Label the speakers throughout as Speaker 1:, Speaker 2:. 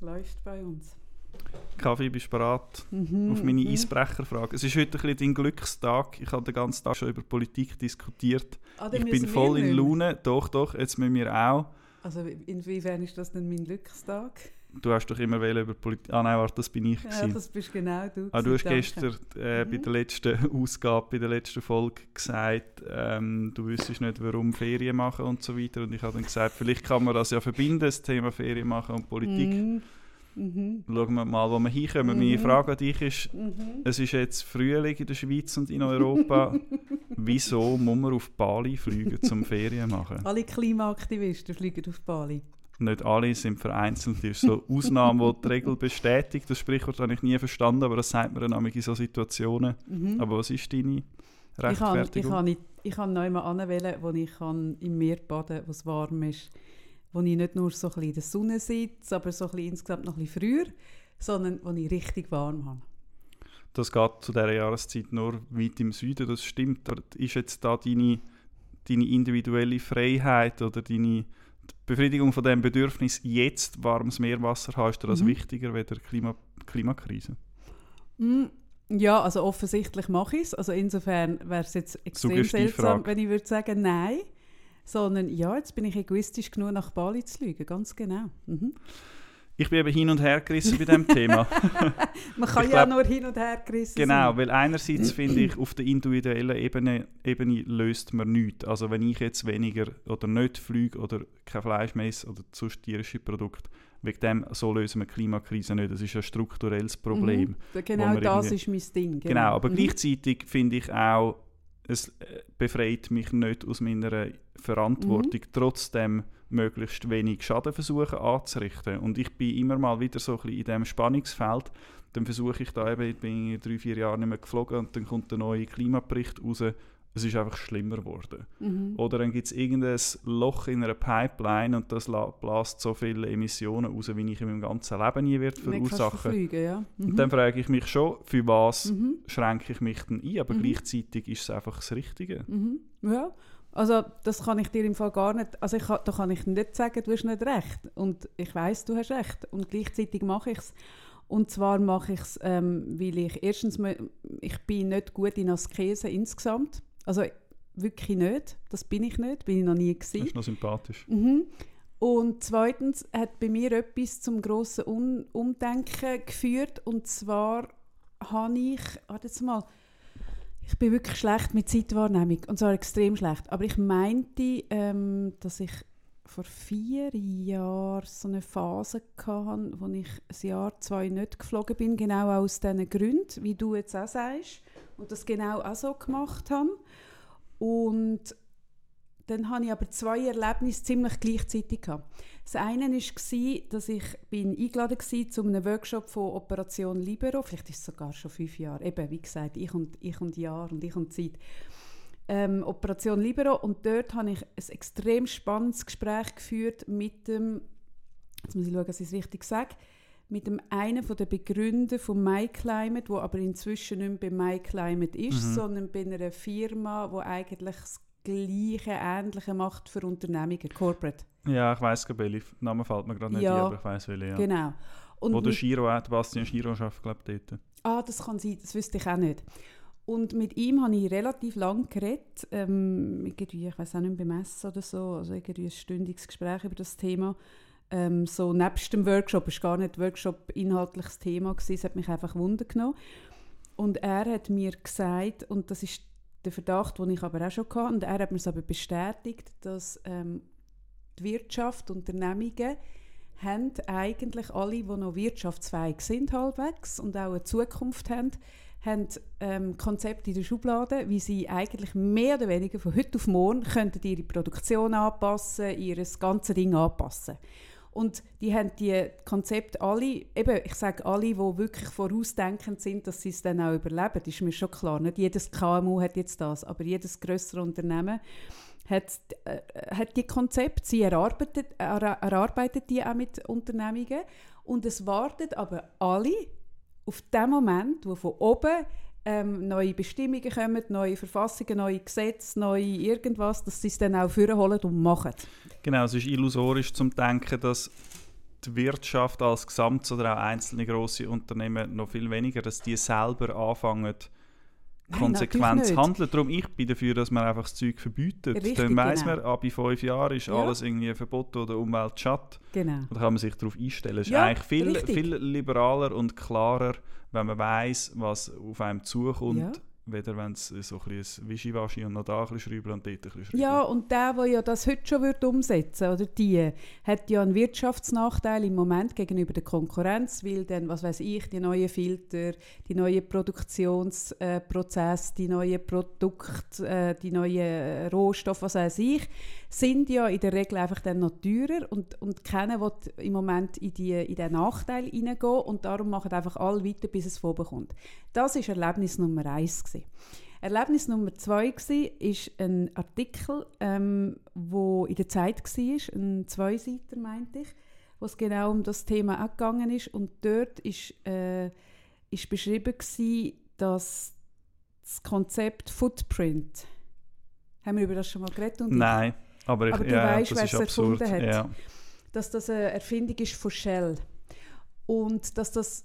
Speaker 1: Läuft bei uns.
Speaker 2: Kaffee, bist du bereit
Speaker 1: Mhm,
Speaker 2: auf meine
Speaker 1: mhm.
Speaker 2: Eisbrecherfrage? Es ist heute ein bisschen dein Glückstag. Ich habe den ganzen Tag schon über Politik diskutiert.
Speaker 1: Ah,
Speaker 2: Ich bin voll in. Laune. Doch, doch, jetzt müssen wir auch.
Speaker 1: Also inwiefern ist das denn mein Glückstag?
Speaker 2: Du hast doch immer über Politik... Ah nein, warte, das bin ich.
Speaker 1: Ja,
Speaker 2: gewesen.
Speaker 1: das bist genau du.
Speaker 2: Ah, du hast
Speaker 1: danke.
Speaker 2: gestern äh, bei
Speaker 1: Mhm.
Speaker 2: der letzten Ausgabe, bei der letzten Folge gesagt, ähm, du wüsstest nicht, warum Ferien machen und so weiter. Und ich habe dann gesagt, vielleicht kann man das ja verbinden, das Thema Ferien machen und Politik.
Speaker 1: Mhm. Mhm.
Speaker 2: Schauen wir mal, wo wir hinkommen. Meine
Speaker 1: Mhm.
Speaker 2: Frage an dich ist,
Speaker 1: Mhm.
Speaker 2: es ist jetzt Frühling in der Schweiz und in Europa. Wieso muss man auf Bali fliegen zum Ferien machen?
Speaker 1: Alle Klimaaktivisten fliegen auf Bali.
Speaker 2: Nicht alle sind vereinzelt. Das ist so Ausnahme, die die Regel bestätigt. Das Sprichwort habe ich nie verstanden, aber das sagt man dann in so Situationen.
Speaker 1: Mhm.
Speaker 2: Aber was ist deine
Speaker 1: Ich kann, ich
Speaker 2: Rechtfertigung?
Speaker 1: kann, ich kann noch einmal anwählen, wo ich kann im Meer baden kann, wo es warm ist. Wo ich nicht nur so ein bisschen in der Sonne sitze, aber so ein bisschen insgesamt noch ein bisschen früher, sondern wo ich richtig warm habe.
Speaker 2: Das geht zu dieser Jahreszeit nur weit im Süden, das stimmt. Aber ist jetzt da deine, deine individuelle Freiheit oder deine die Befriedigung von dem Bedürfnis, jetzt warmes Meerwasser haben, ist dir das
Speaker 1: Mhm.
Speaker 2: wichtiger als die Klima Klimakrise?
Speaker 1: Mm, Ja, also offensichtlich mache ich es. Also insofern wäre es jetzt extrem seltsam, wenn ich würde sagen, nein. Sondern ja, jetzt bin ich egoistisch genug, nach Bali zu fliegen. Ganz genau. Mhm.
Speaker 2: Ich bin eben hin und her gerissen bei diesem Thema.
Speaker 1: Man kann
Speaker 2: Ich
Speaker 1: ja
Speaker 2: glaub-
Speaker 1: nur hin und her gerissen
Speaker 2: Genau,
Speaker 1: sein.
Speaker 2: weil einerseits finde ich, auf der individuellen Ebene, Ebene löst man nichts. Also wenn ich jetzt weniger oder nicht fliege oder kein Fleisch mehr esse oder sonst tierische Produkte, wegen dem so lösen wir die Klimakrise nicht. Das ist ein strukturelles Problem.
Speaker 1: Mhm. Genau das ist mein Ding.
Speaker 2: Genau, aber
Speaker 1: Mhm.
Speaker 2: gleichzeitig finde ich auch, es äh, befreit mich nicht aus meiner Verantwortung,
Speaker 1: Mhm.
Speaker 2: trotzdem möglichst wenig Schaden versuchen anzurichten. Und ich bin immer mal wieder so ein bisschen in diesem Spannungsfeld. Dann versuche ich da eben, ich bin in drei, vier Jahre nicht mehr geflogen und dann kommt der neue Klimabericht raus. Es ist einfach schlimmer geworden.
Speaker 1: Mhm.
Speaker 2: Oder dann gibt es irgendein Loch in einer Pipeline und das la- bläst so viele Emissionen raus, wie ich in meinem ganzen Leben nie wird verursachen.
Speaker 1: verfliegen, ja. Mhm.
Speaker 2: Und dann frage ich mich schon, für was
Speaker 1: mhm.
Speaker 2: schränke ich mich dann ein, aber
Speaker 1: Mhm.
Speaker 2: gleichzeitig ist es einfach das Richtige.
Speaker 1: Mhm. Ja, also das kann ich dir im Fall gar nicht, also ich da kann ich nicht sagen, du hast nicht recht und ich weiß, du hast recht und gleichzeitig mache ich es. Und zwar mache ich es, ähm, weil ich erstens, ich bin nicht gut in Askese insgesamt, also wirklich nicht, das bin ich nicht, bin ich noch nie
Speaker 2: Das
Speaker 1: gewesen.
Speaker 2: ist noch sympathisch.
Speaker 1: Mhm. Und zweitens hat bei mir etwas zum grossen Un Umdenken geführt. Und zwar habe ich, warte jetzt mal, ich bin wirklich schlecht mit Zeitwahrnehmung. Und zwar extrem schlecht. Aber ich meinte, ähm, dass ich vor vier Jahren so eine Phase hatte, wo ich ein Jahr, zwei nicht geflogen bin, genau aus diesen Gründen, wie du jetzt auch sagst. Und das genau auch so gemacht habe. Und dann hatte ich aber zwei Erlebnisse ziemlich gleichzeitig. Gehabt. Das eine war, dass ich bin eingeladen war zu einem Workshop von Operation Libero. Vielleicht ist es sogar schon fünf Jahre. Eben, wie gesagt, ich und, ich und Jahr und ich und Zeit. Ähm, Operation Libero. Und dort habe ich ein extrem spannendes Gespräch geführt mit dem, jetzt muss ich schauen, dass ich es richtig sage, mit dem einen von der Begründer von MyClimate, wo aber inzwischen nicht mehr bei MyClimate ist,
Speaker 2: Mhm.
Speaker 1: sondern bei einer Firma, wo eigentlich das gleiche, ähnliche macht für Unternehmungen, Corporate.
Speaker 2: Ja, ich weiss, Gabelli. Name fällt mir gerade nicht
Speaker 1: Ja.
Speaker 2: ein, aber ich weiss welche. Ja.
Speaker 1: Genau. Und
Speaker 2: Wo der Giro, auch, Bastian Giro arbeitet, glaube ich, dort.
Speaker 1: Ah, das kann sein, das wüsste ich auch nicht. Und mit ihm habe ich relativ lang geredet, ähm, irgendwie, ich weiß auch nicht, beim Essen oder so, also irgendwie ein stündiges Gespräch über das Thema. Ähm, so nebst dem Workshop, es war gar nicht Workshop inhaltliches Thema, gewesen, es hat mich einfach Wunder genommen. Und er hat mir gesagt, und das ist der Verdacht, den ich aber auch schon hatte, und er hat mir es aber bestätigt, dass ähm, die Wirtschaft, Unternehmungen, haben eigentlich alle, die noch wirtschaftsfähig sind halbwegs und auch eine Zukunft haben, haben ähm, Konzepte in der Schublade, wie sie eigentlich mehr oder weniger von heute auf morgen könnten ihre Produktion anpassen, ihr ganze Ding anpassen. Und die haben die Konzepte alle, eben, ich sage alle, die wirklich vorausdenkend sind, dass sie es dann auch überleben, ist mir schon klar. Nicht jedes KMU hat jetzt das, aber jedes größere Unternehmen hat, äh, hat die Konzepte, sie erarbeitet, er, erarbeitet die auch mit Unternehmungen und es warten aber alle auf den Moment, wo von oben ähm, neue Bestimmungen kommen, neue Verfassungen, neue Gesetze, neue irgendwas, dass sie es dann auch vorholen und machen.
Speaker 2: Genau, es ist illusorisch zum Denken, dass die Wirtschaft als Gesamt oder auch einzelne große Unternehmen noch viel weniger, dass die selber anfangen, konsequent handeln. Darum ich bin dafür, dass man einfach das Zeug verbietet. Richtig, Dann weiss genau. man, ab fünf Jahren ist ja. alles irgendwie verboten oder Umwelt schatt. Genau. Und dann kann man sich darauf einstellen. Es ja, ist eigentlich viel, viel liberaler und klarer, wenn man weiß, was auf einem zukommt. Ja weder wenn es so ein bisschen Wischiwaschi und noch da ein bisschen schrauben und dort ein bisschen.
Speaker 1: Ja, und der, der ja das heute schon wird umsetzen oder die, hat ja einen Wirtschaftsnachteil im Moment gegenüber der Konkurrenz, weil dann, was weiß ich, die neuen Filter, die neuen Produktionsprozesse, äh, die neuen Produkte, äh, die neuen Rohstoffe, was weiß ich, sind ja in der Regel einfach dann noch teurer und, und keiner will im Moment in, die, in den Nachteil hineingehen und darum machen einfach alle weiter, bis es vorbekommt. Das ist Erlebnis Nummer eins gewesen. Erlebnis Nummer zwei war ein Artikel, ähm, in der Zeit war, ein Zweiseiter meinte ich, wo es genau um das Thema auch gegangen ist und dort ist, äh, ist beschrieben gewesen, dass das Konzept Footprint, haben wir über das schon mal geredet?
Speaker 2: Nein. Aber, ich,
Speaker 1: Aber du
Speaker 2: ja,
Speaker 1: weißt, wer es erfunden hat. Ja. Dass das eine Erfindung ist von Shell. Und dass das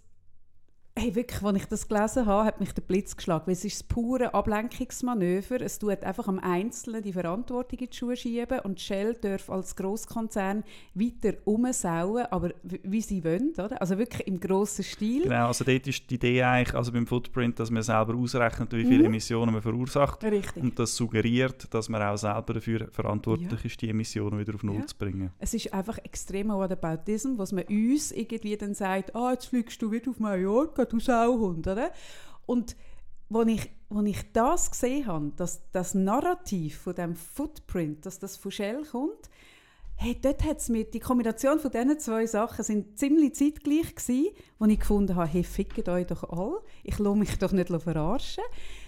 Speaker 1: Hey, wirklich, als ich das gelesen habe, hat mich der Blitz geschlagen. Weil es ist das pure Ablenkungsmanöver. Es tut einfach am Einzelnen die Verantwortung in die Schuhe schieben und Shell darf als Großkonzern weiter umsauen, aber wie sie wollen, oder? Also wirklich im grossen Stil.
Speaker 2: Genau, also dort ist die Idee eigentlich, also beim Footprint, dass man selber ausrechnet, wie viele mhm. Emissionen man verursacht.
Speaker 1: Richtig.
Speaker 2: Und das suggeriert, dass man auch selber dafür verantwortlich ja. ist, die Emissionen wieder auf Null ja. zu bringen.
Speaker 1: Es ist einfach extremer Whataboutism, was man uns irgendwie dann sagt, ah, jetzt fliegst du wieder auf Mallorca, du Sauhund, oder? Und als ich, als ich das gesehen habe, dass das Narrativ von dem Footprint, dass das von Shell kommt, hey, dort hat es mir, die Kombination von diesen zwei Sachen sind ziemlich zeitgleich gewesen, wo ich gefunden habe, hey, fickt euch doch alle, ich lasse mich doch nicht verarschen.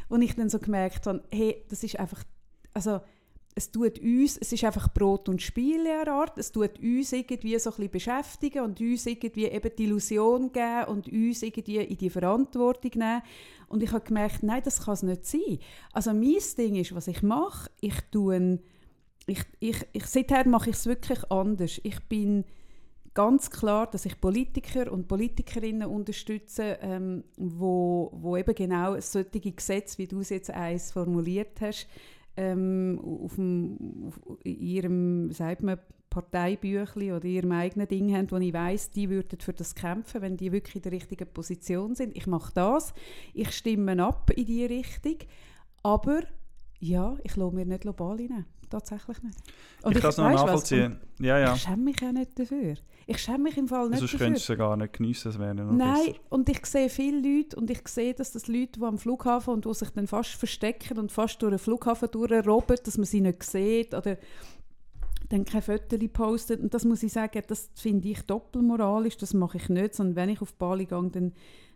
Speaker 1: Und ich dann so gemerkt habe, hey, das ist einfach, also es tut uns, es ist einfach Brot und Spiel in Art, es tut uns irgendwie so ein bisschen beschäftigen und uns irgendwie eben die Illusion geben und uns irgendwie in die Verantwortung nehmen. Und ich habe gemerkt, nein, das kann es nicht sein. Also mein Ding ist, was ich mache, ich tue, ich, ich, ich, seither mache ich es wirklich anders. Ich bin ganz klar, dass ich Politiker und Politikerinnen unterstütze, ähm, wo, wo eben genau solche Gesetze, wie du es jetzt eins formuliert hast, ähm, auf, dem, auf ihrem, sagt man, Parteibüchli oder ihrem eigenen Ding haben, wo ich weiß, die würden für das kämpfen, wenn die wirklich in der richtigen Position sind. Ich mache das, ich stimme ab in die Richtung, aber ja, ich lasse mir nicht global rein. Tatsächlich nicht.
Speaker 2: Und ich, kann es noch nachvollziehen. ja, ja.
Speaker 1: Ich schäme mich auch nicht dafür. Ich schäme mich im Fall nicht
Speaker 2: Sonst
Speaker 1: dafür.
Speaker 2: könntest du es gar nicht geniessen, es wäre noch
Speaker 1: Nein,
Speaker 2: besser.
Speaker 1: und ich sehe viele Leute und ich sehe, dass das Leute, die am Flughafen und die sich dann fast verstecken und fast durch den Flughafen durchrobben, dass man sie nicht sieht oder dann kein Foto postet. Und das muss ich sagen, das finde ich doppelmoralisch, das mache ich nicht, sondern wenn ich auf Bali gehe, dann,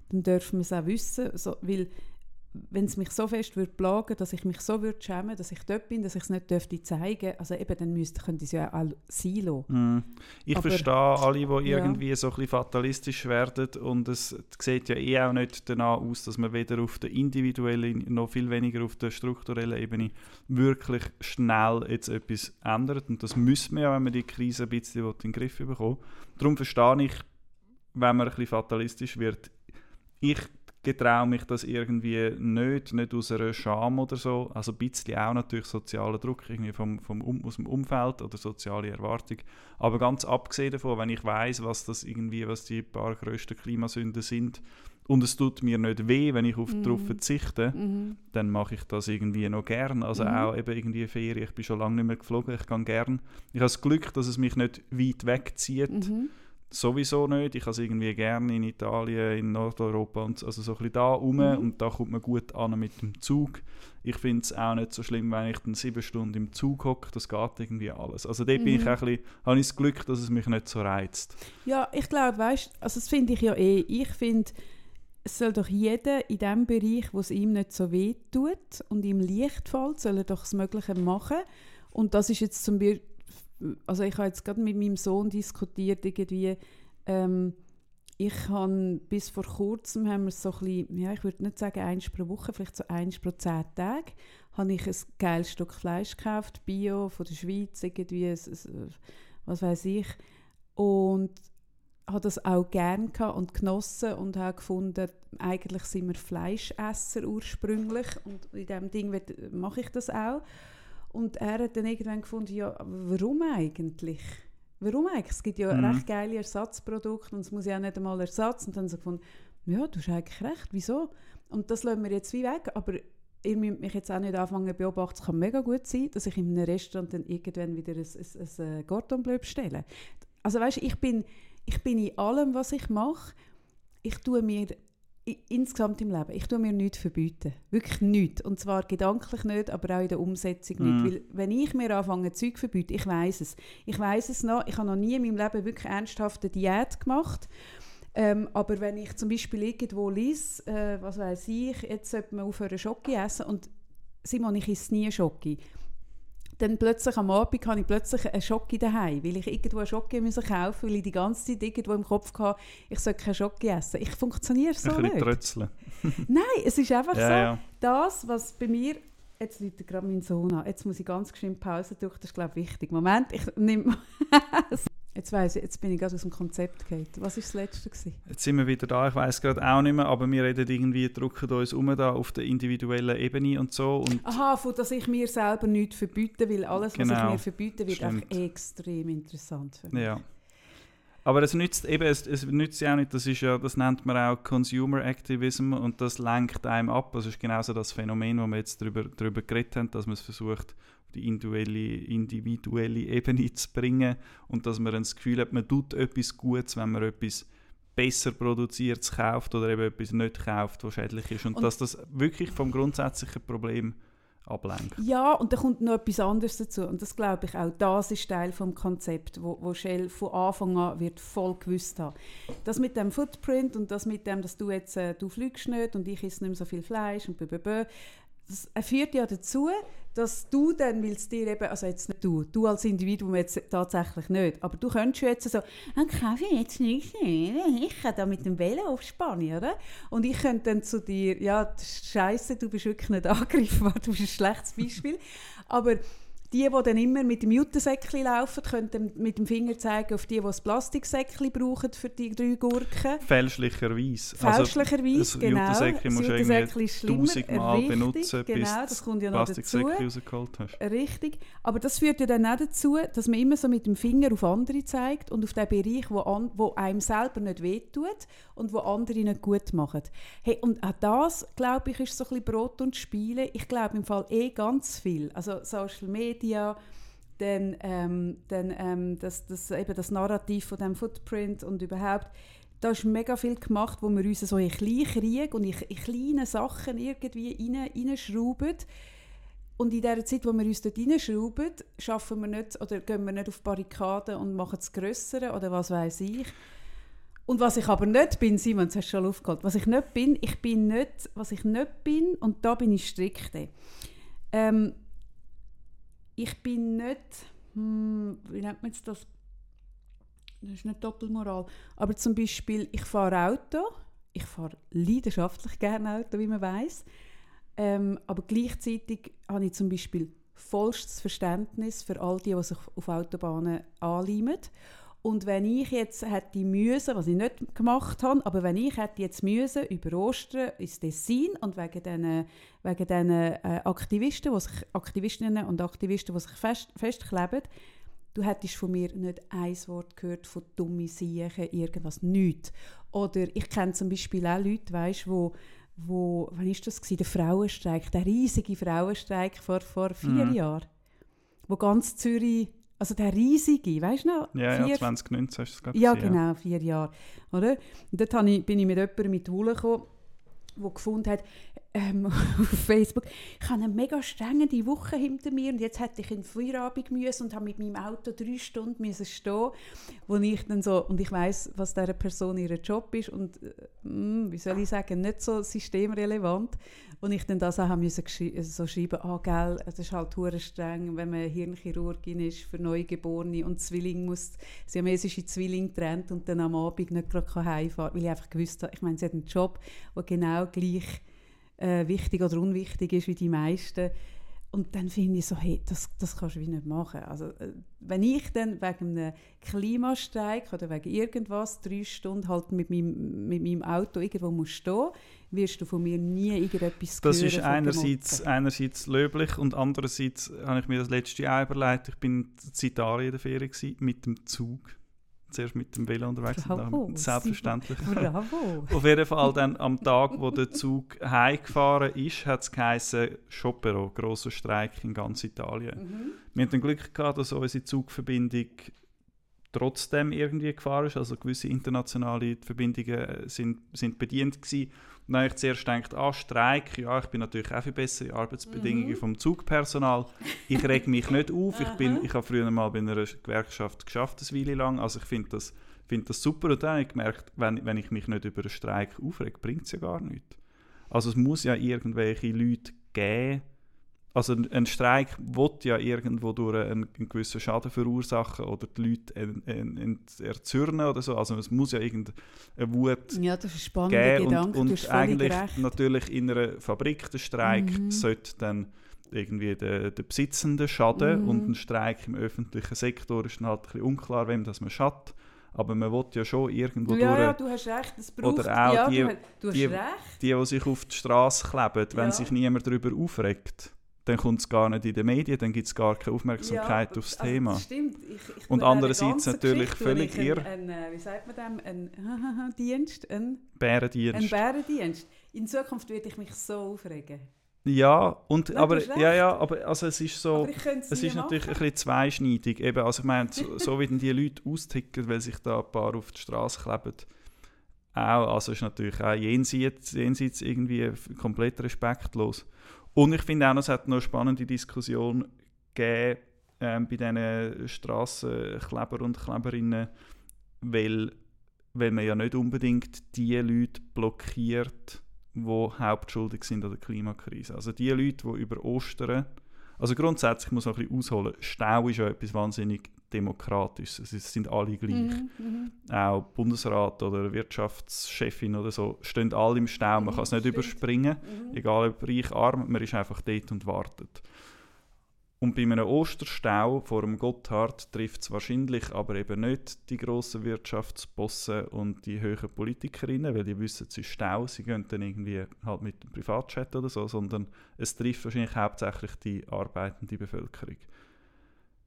Speaker 1: dann dürfen wir es auch wissen, so, weil wenn es mich so fest würde plagen, dass ich mich so würde schämen, dass ich dort bin, dass ich es nicht dürfte zeigen, also eben, dann müsste, könnte ich es ja auch sein
Speaker 2: mm. Ich Aber, verstehe alle, die ja. irgendwie so ein bisschen fatalistisch werden und es sieht ja eh auch nicht danach aus, dass man weder auf der individuellen, noch viel weniger auf der strukturellen Ebene wirklich schnell jetzt etwas ändert und das müssen wir ja, wenn man die Krise ein bisschen in den Griff bekommen Darum verstehe ich, wenn man ein bisschen fatalistisch wird, ich getraue mich das irgendwie nicht, nicht aus einer Scham oder so. Also ein bisschen auch natürlich sozialer Druck irgendwie vom, vom um, aus dem Umfeld oder soziale Erwartung. Aber ganz abgesehen davon, wenn ich weiß, was das irgendwie, was die paar grössten Klimasünden sind und es tut mir nicht weh, wenn ich auf, mm. darauf verzichte, mm. dann mache ich das irgendwie noch gern. Also mm. auch eben irgendwie Ferien. Ich bin schon lange nicht mehr geflogen, ich kann gern. Ich habe das Glück, dass es mich nicht weit wegzieht. -hmm sowieso nicht. Ich habe es irgendwie gerne in Italien, in Nordeuropa und also so ein bisschen da rum mhm. und da kommt man gut an mit dem Zug. Ich finde es auch nicht so schlimm, wenn ich dann sieben Stunden im Zug hocke, das geht irgendwie alles. Also dort mhm. bin ich mhm. ein bisschen, habe ich das Glück, dass es mich nicht so reizt.
Speaker 1: Ja, ich glaube, weißt, also das finde ich ja eh, ich finde, es soll doch jeder in dem Bereich, wo es ihm nicht so weh tut und ihm leicht fällt, soll er doch das Mögliche machen. Und das ist jetzt zum Beispiel also ich habe jetzt gerade mit meinem Sohn diskutiert, irgendwie, ähm, ich habe bis vor kurzem, haben wir so ein bisschen, ja, ich würde nicht sagen eins pro Woche, vielleicht so eins pro zehn Tage, habe ich ein geiles Stück Fleisch gekauft, Bio, von der Schweiz, irgendwie, was weiß ich. Und habe das auch gern und genossen und habe gefunden, eigentlich sind wir Fleischesser ursprünglich und in diesem Ding mache ich das auch. Und er hat dann irgendwann gefunden, ja, warum eigentlich? Warum eigentlich? Es gibt ja mhm. recht geile Ersatzprodukte und es muss ja auch nicht einmal Ersatz. Und dann so gefunden, ja, du hast eigentlich recht, wieso? Und das lassen wir jetzt wie weg, aber ihr müsst mich jetzt auch nicht anfangen beobachten. Es kann mega gut sein, dass ich in einem Restaurant dann irgendwann wieder ein, ein, ein, ein Gordon Bleu bestelle. Also weißt du, ich bin, ich bin in allem, was ich mache, ich tue mir insgesamt im Leben, ich tue mir nichts verbieten. Wirklich nichts. Und zwar gedanklich nicht, aber auch in der Umsetzung nicht. Mm. Weil wenn ich mir anfange, Zeug verbieten, ich weiß es. Ich weiß es noch, ich habe noch nie in meinem Leben wirklich ernsthafte Diät gemacht. Ähm, aber wenn ich zum Beispiel irgendwo lese, äh, was weiß ich, jetzt sollte man aufhören Schoki essen und Simon, ich esse nie Schoki dann plötzlich am Abend habe ich plötzlich einen Schoki daheim, weil ich irgendwo einen Schoki müssen kaufen weil ich die ganze Zeit irgendwo im Kopf hatte, ich soll keinen Schoki essen. Ich funktioniere so
Speaker 2: ein
Speaker 1: nicht.
Speaker 2: Trötzeln.
Speaker 1: Nein, es ist einfach
Speaker 2: ja,
Speaker 1: so,
Speaker 2: ja.
Speaker 1: das, was bei mir Jetzt läutet gerade mein Sohn an. Jetzt muss ich ganz geschwind Pause durch. Das ist, glaube ich, wichtig. Moment, ich nehme... Jetzt weiss ich, jetzt bin ich gerade aus dem Konzept gegangen. Was war das letzte? Gewesen?
Speaker 2: Jetzt sind wir wieder da, ich weiß gerade auch nicht mehr, aber wir reden irgendwie, drücken uns um da auf der individuellen Ebene und so. Und
Speaker 1: Aha, von dass ich mir selber nichts verbiete, weil alles, genau. was ich genau. mir verbiete, wird einfach extrem interessant für mich.
Speaker 2: Ja. Aber es nützt eben, es, es nützt ja auch nicht, das ist ja, das nennt man auch Consumer Activism und das lenkt einem ab. Das ist genauso das Phänomen, wo wir jetzt darüber, darüber geredet haben, dass man es versucht, die individuelle, individuelle Ebene zu bringen und dass man das Gefühl hat, man tut etwas Gutes, wenn man etwas besser produziert kauft oder eben etwas nicht kauft, was schädlich ist. Und, und dass das wirklich vom grundsätzlichen Problem ablenkt.
Speaker 1: Ja, und da kommt noch etwas anderes dazu. Und das glaube ich auch, das ist Teil vom Konzept, wo, wo Shell von Anfang an wird voll gewusst haben. Das mit dem Footprint und das mit dem, dass du jetzt, äh, du fliegst nicht und ich esse nicht mehr so viel Fleisch und blablabla, das führt ja dazu, dass du dann, weil es dir eben, also jetzt nicht du, du als Individuum jetzt tatsächlich nicht, aber du könntest jetzt so, dann kaufe ich jetzt nichts mehr, ich kann da mit dem Velo auf Spanien, oder? Und ich könnte dann zu dir, ja, scheiße, du bist wirklich nicht angegriffen du bist ein schlechtes Beispiel, aber die, die dann immer mit dem Jutesäckchen laufen, können mit dem Finger zeigen auf die, die das Plastiksäckchen brauchen für die drei Gurken.
Speaker 2: Fälschlicherweise.
Speaker 1: Fälschlicherweise,
Speaker 2: also,
Speaker 1: genau.
Speaker 2: Jutesäckchen musst du tausendmal
Speaker 1: Richtig,
Speaker 2: benutzen,
Speaker 1: genau,
Speaker 2: bis
Speaker 1: das kommt ja noch dazu.
Speaker 2: rausgeholt hast.
Speaker 1: Richtig. Aber das führt ja dann auch dazu, dass man immer so mit dem Finger auf andere zeigt und auf den Bereich, wo, an, wo einem selber nicht wehtut und wo andere nicht gut machen. Hey, und auch das, glaube ich, ist so ein bisschen Brot und Spiele. Ich glaube im Fall eh ganz viel. Also Social Media, Media, dann, ähm, dann ähm, das, das, eben das Narrativ von dem Footprint und überhaupt, da ist mega viel gemacht, wo wir uns so in kleinen Krieg und in, in kleine Sachen irgendwie reinschrauben. Und in der Zeit, wo wir uns dort reinschrauben, schaffen wir nicht oder gehen wir nicht auf Barrikaden und machen es grösser oder was weiß ich. Und was ich aber nicht bin, Simon, das hast du schon aufgeholt, was ich nicht bin, ich bin nicht, was ich nicht bin, und da bin ich strikt. Ähm, ich bin nicht, hm, wie nennt man das? Das ist nicht Doppelmoral. Aber zum Beispiel, ich fahre Auto. Ich fahre leidenschaftlich gerne Auto, wie man weiß. Ähm, aber gleichzeitig habe ich zum Beispiel vollstes Verständnis für all die, die sich auf Autobahnen anleimen. Und wenn ich jetzt hätte müssen, was ich nicht gemacht habe, aber wenn ich hätte jetzt müssen über Ostern ins Tessin und wegen diesen, wegen diesen äh, Aktivisten, sich, Aktivistinnen und Aktivisten, die sich fest, festkleben, du hättest von mir nicht ein Wort gehört von dummen Siechen, irgendwas, nichts. Oder ich kenne zum Beispiel auch Leute, weißt, wo wo, wann ist das gewesen? der Frauenstreik, der riesige Frauenstreik vor, vor vier mhm. Jahren, wo ganz Zürich also der riesige, weißt du noch?
Speaker 2: Ja, vier, ja 2019 hast du es
Speaker 1: gerade Ja, gesehen, genau, vier Jahre. Oder? Und dort ich, bin ich mit jemandem mit Wolle gekommen, der gefunden hat, ähm, auf Facebook, ich habe eine mega strenge Woche hinter mir und jetzt hätte ich in Feierabend müssen und habe mit meinem Auto drei Stunden müssen stehen, wo ich dann so, und ich weiß, was dieser Person ihr Job ist und, äh, wie soll ich sagen, nicht so systemrelevant, und ich dann das auch müssen so schreiben, ah, gell, es ist halt streng, wenn man Hirnchirurgin ist für Neugeborene und Zwilling muss, siamesische Zwilling trennt und dann am Abend nicht gerade heimfahren weil ich einfach gewusst habe, ich meine, sie hat einen Job, der genau gleich äh, wichtig oder unwichtig ist wie die meisten. und dann finde ich so, hey, das, das kannst du wie nicht machen. Also, äh, wenn ich dann wegen einem Klimastreik oder wegen irgendwas drei Stunden halt mit meinem, mit meinem Auto irgendwo muss stehen, wirst du von mir nie irgendetwas
Speaker 2: Das
Speaker 1: hören
Speaker 2: ist einerseits, einerseits löblich und andererseits habe ich mir das letzte Jahr überlegt, ich bin in Italien in der Ferien gewesen, mit dem Zug. Zuerst mit dem Velo unterwegs, und
Speaker 1: Bravo,
Speaker 2: dann selbstverständlich.
Speaker 1: Bravo.
Speaker 2: Auf jeden Fall dann am Tag, wo der Zug heimgefahren ist, hat es geheißen Sciopero, grosser Streik in ganz Italien.
Speaker 1: Mhm.
Speaker 2: Wir hatten Glück gehabt, dass unsere Zugverbindung trotzdem irgendwie gefahren ist. Also gewisse internationale Verbindungen sind, sind bedient gewesen. Und dann habe ich zuerst gedacht, ah, Streik, ja, ich bin natürlich auch für bessere Arbeitsbedingungen
Speaker 1: Mhm.
Speaker 2: vom Zugpersonal. Ich reg mich nicht auf. Ich, bin, ich habe früher mal bei einer Gewerkschaft geschafft, eine Weile lang. Also ich finde das, finde das super. Und dann habe ich gemerkt, wenn, wenn ich mich nicht über einen Streik aufrege, bringt es ja gar nichts. Also es muss ja irgendwelche Leute geben, also ein- Streik will ja irgendwo durch einen, einen gewissen Schaden verursachen oder die Leute en, en, ent- erzürnen oder so. Also es muss ja irgendeine Wut
Speaker 1: Ja, das ist ein
Speaker 2: geben
Speaker 1: Gedanke.
Speaker 2: und, und eigentlich
Speaker 1: recht.
Speaker 2: natürlich in einer Fabrik der Streik
Speaker 1: Mhm.
Speaker 2: sollte dann irgendwie der, der Besitzende schaden
Speaker 1: Mhm.
Speaker 2: und ein Streik im öffentlichen Sektor ist dann halt ein bisschen unklar, wem das man schadet. Aber man will ja schon irgendwo
Speaker 1: ja,
Speaker 2: durch...
Speaker 1: ja, du hast recht. Es braucht,
Speaker 2: Oder auch
Speaker 1: ja,
Speaker 2: die-
Speaker 1: du, hast- du hast
Speaker 2: die-
Speaker 1: recht.
Speaker 2: die, die sich auf die Straße kleben, wenn
Speaker 1: Ja.
Speaker 2: sich niemand darüber aufregt, dann kommt es gar nicht in den Medien, dann gibt es gar keine Aufmerksamkeit
Speaker 1: Ja,
Speaker 2: aufs
Speaker 1: also
Speaker 2: Thema.
Speaker 1: Das stimmt. Ich, ich
Speaker 2: Und andererseits natürlich
Speaker 1: Geschichte
Speaker 2: völlig irr.
Speaker 1: Ein, ein, äh, wie sagt man dem? Ein Dienst, ein, ein
Speaker 2: Bärendienst.
Speaker 1: Bärendienst. In Zukunft würde ich mich so aufregen.
Speaker 2: Ja, und,
Speaker 1: Nein,
Speaker 2: aber, ja, ja, aber also es ist so,
Speaker 1: es
Speaker 2: es ist natürlich ein bisschen zweischneidig. Eben, also ich meine, so, so wie die Leute austicken, weil sich da ein paar auf die Straße kleben, auch, also ist natürlich auch jenseits, jenseits irgendwie komplett respektlos. Und ich finde auch, es hat noch eine spannende Diskussion gegeben ähm, bei diesen Strassenkleber und Kleberinnen, weil, weil man ja nicht unbedingt die Leute blockiert, die hauptschuldig sind an der Klimakrise. Also die Leute, die über Ostern, also grundsätzlich muss man ein bisschen ausholen, Stau ist ja etwas wahnsinnig Demokratisches. Es sind alle gleich
Speaker 1: Mhm, mhm.
Speaker 2: auch Bundesrat oder Wirtschaftschefin oder so, stehen alle im Stau. Man
Speaker 1: Mhm,
Speaker 2: kann es nicht
Speaker 1: stimmt.
Speaker 2: überspringen,
Speaker 1: Mhm.
Speaker 2: egal ob reich, arm, man ist einfach dort und wartet. Und bei einem Osterstau vor dem Gotthard trifft es wahrscheinlich aber eben nicht die grossen Wirtschaftsbosse und die höheren Politikerinnen, weil die wissen, es ist Stau, sie gehen dann irgendwie halt mit dem Privatchat oder so, sondern es trifft wahrscheinlich hauptsächlich die arbeitende Bevölkerung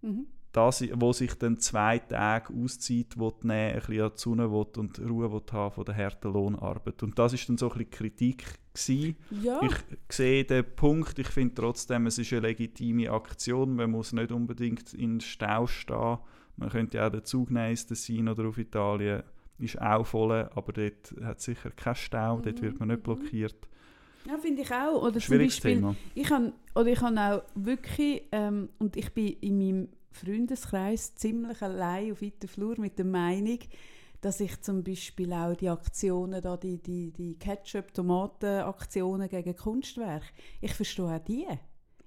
Speaker 1: Mhm.
Speaker 2: Das, wo sich dann zwei Tage Auszeit will nehmen ein bisschen an die Sonne will und Ruhe will haben von der harten Lohnarbeit. Und das ist dann so ein bisschen Kritik gewesen.
Speaker 1: Ja,
Speaker 2: Ich sehe den Punkt, ich finde trotzdem, es ist eine legitime Aktion, man muss nicht unbedingt in Stau stehen. Man könnte ja auch den Zug nehmen ins Tessin oder auf Italien, ist auch voll, aber dort hat es sicher keinen Stau, dort wird man nicht
Speaker 1: Mhm.
Speaker 2: blockiert.
Speaker 1: ja finde ich auch. Oder zum
Speaker 2: Schwieriges
Speaker 1: Beispiel,
Speaker 2: Thema.
Speaker 1: ich habe oder ich habe auch wirklich ähm, und ich bin in meinem Freundeskreis ziemlich allein auf weiter Flur mit der Meinung, dass ich zum Beispiel auch die Aktionen da die die die Ketchup Tomaten Aktionen gegen Kunstwerk, ich verstehe auch die.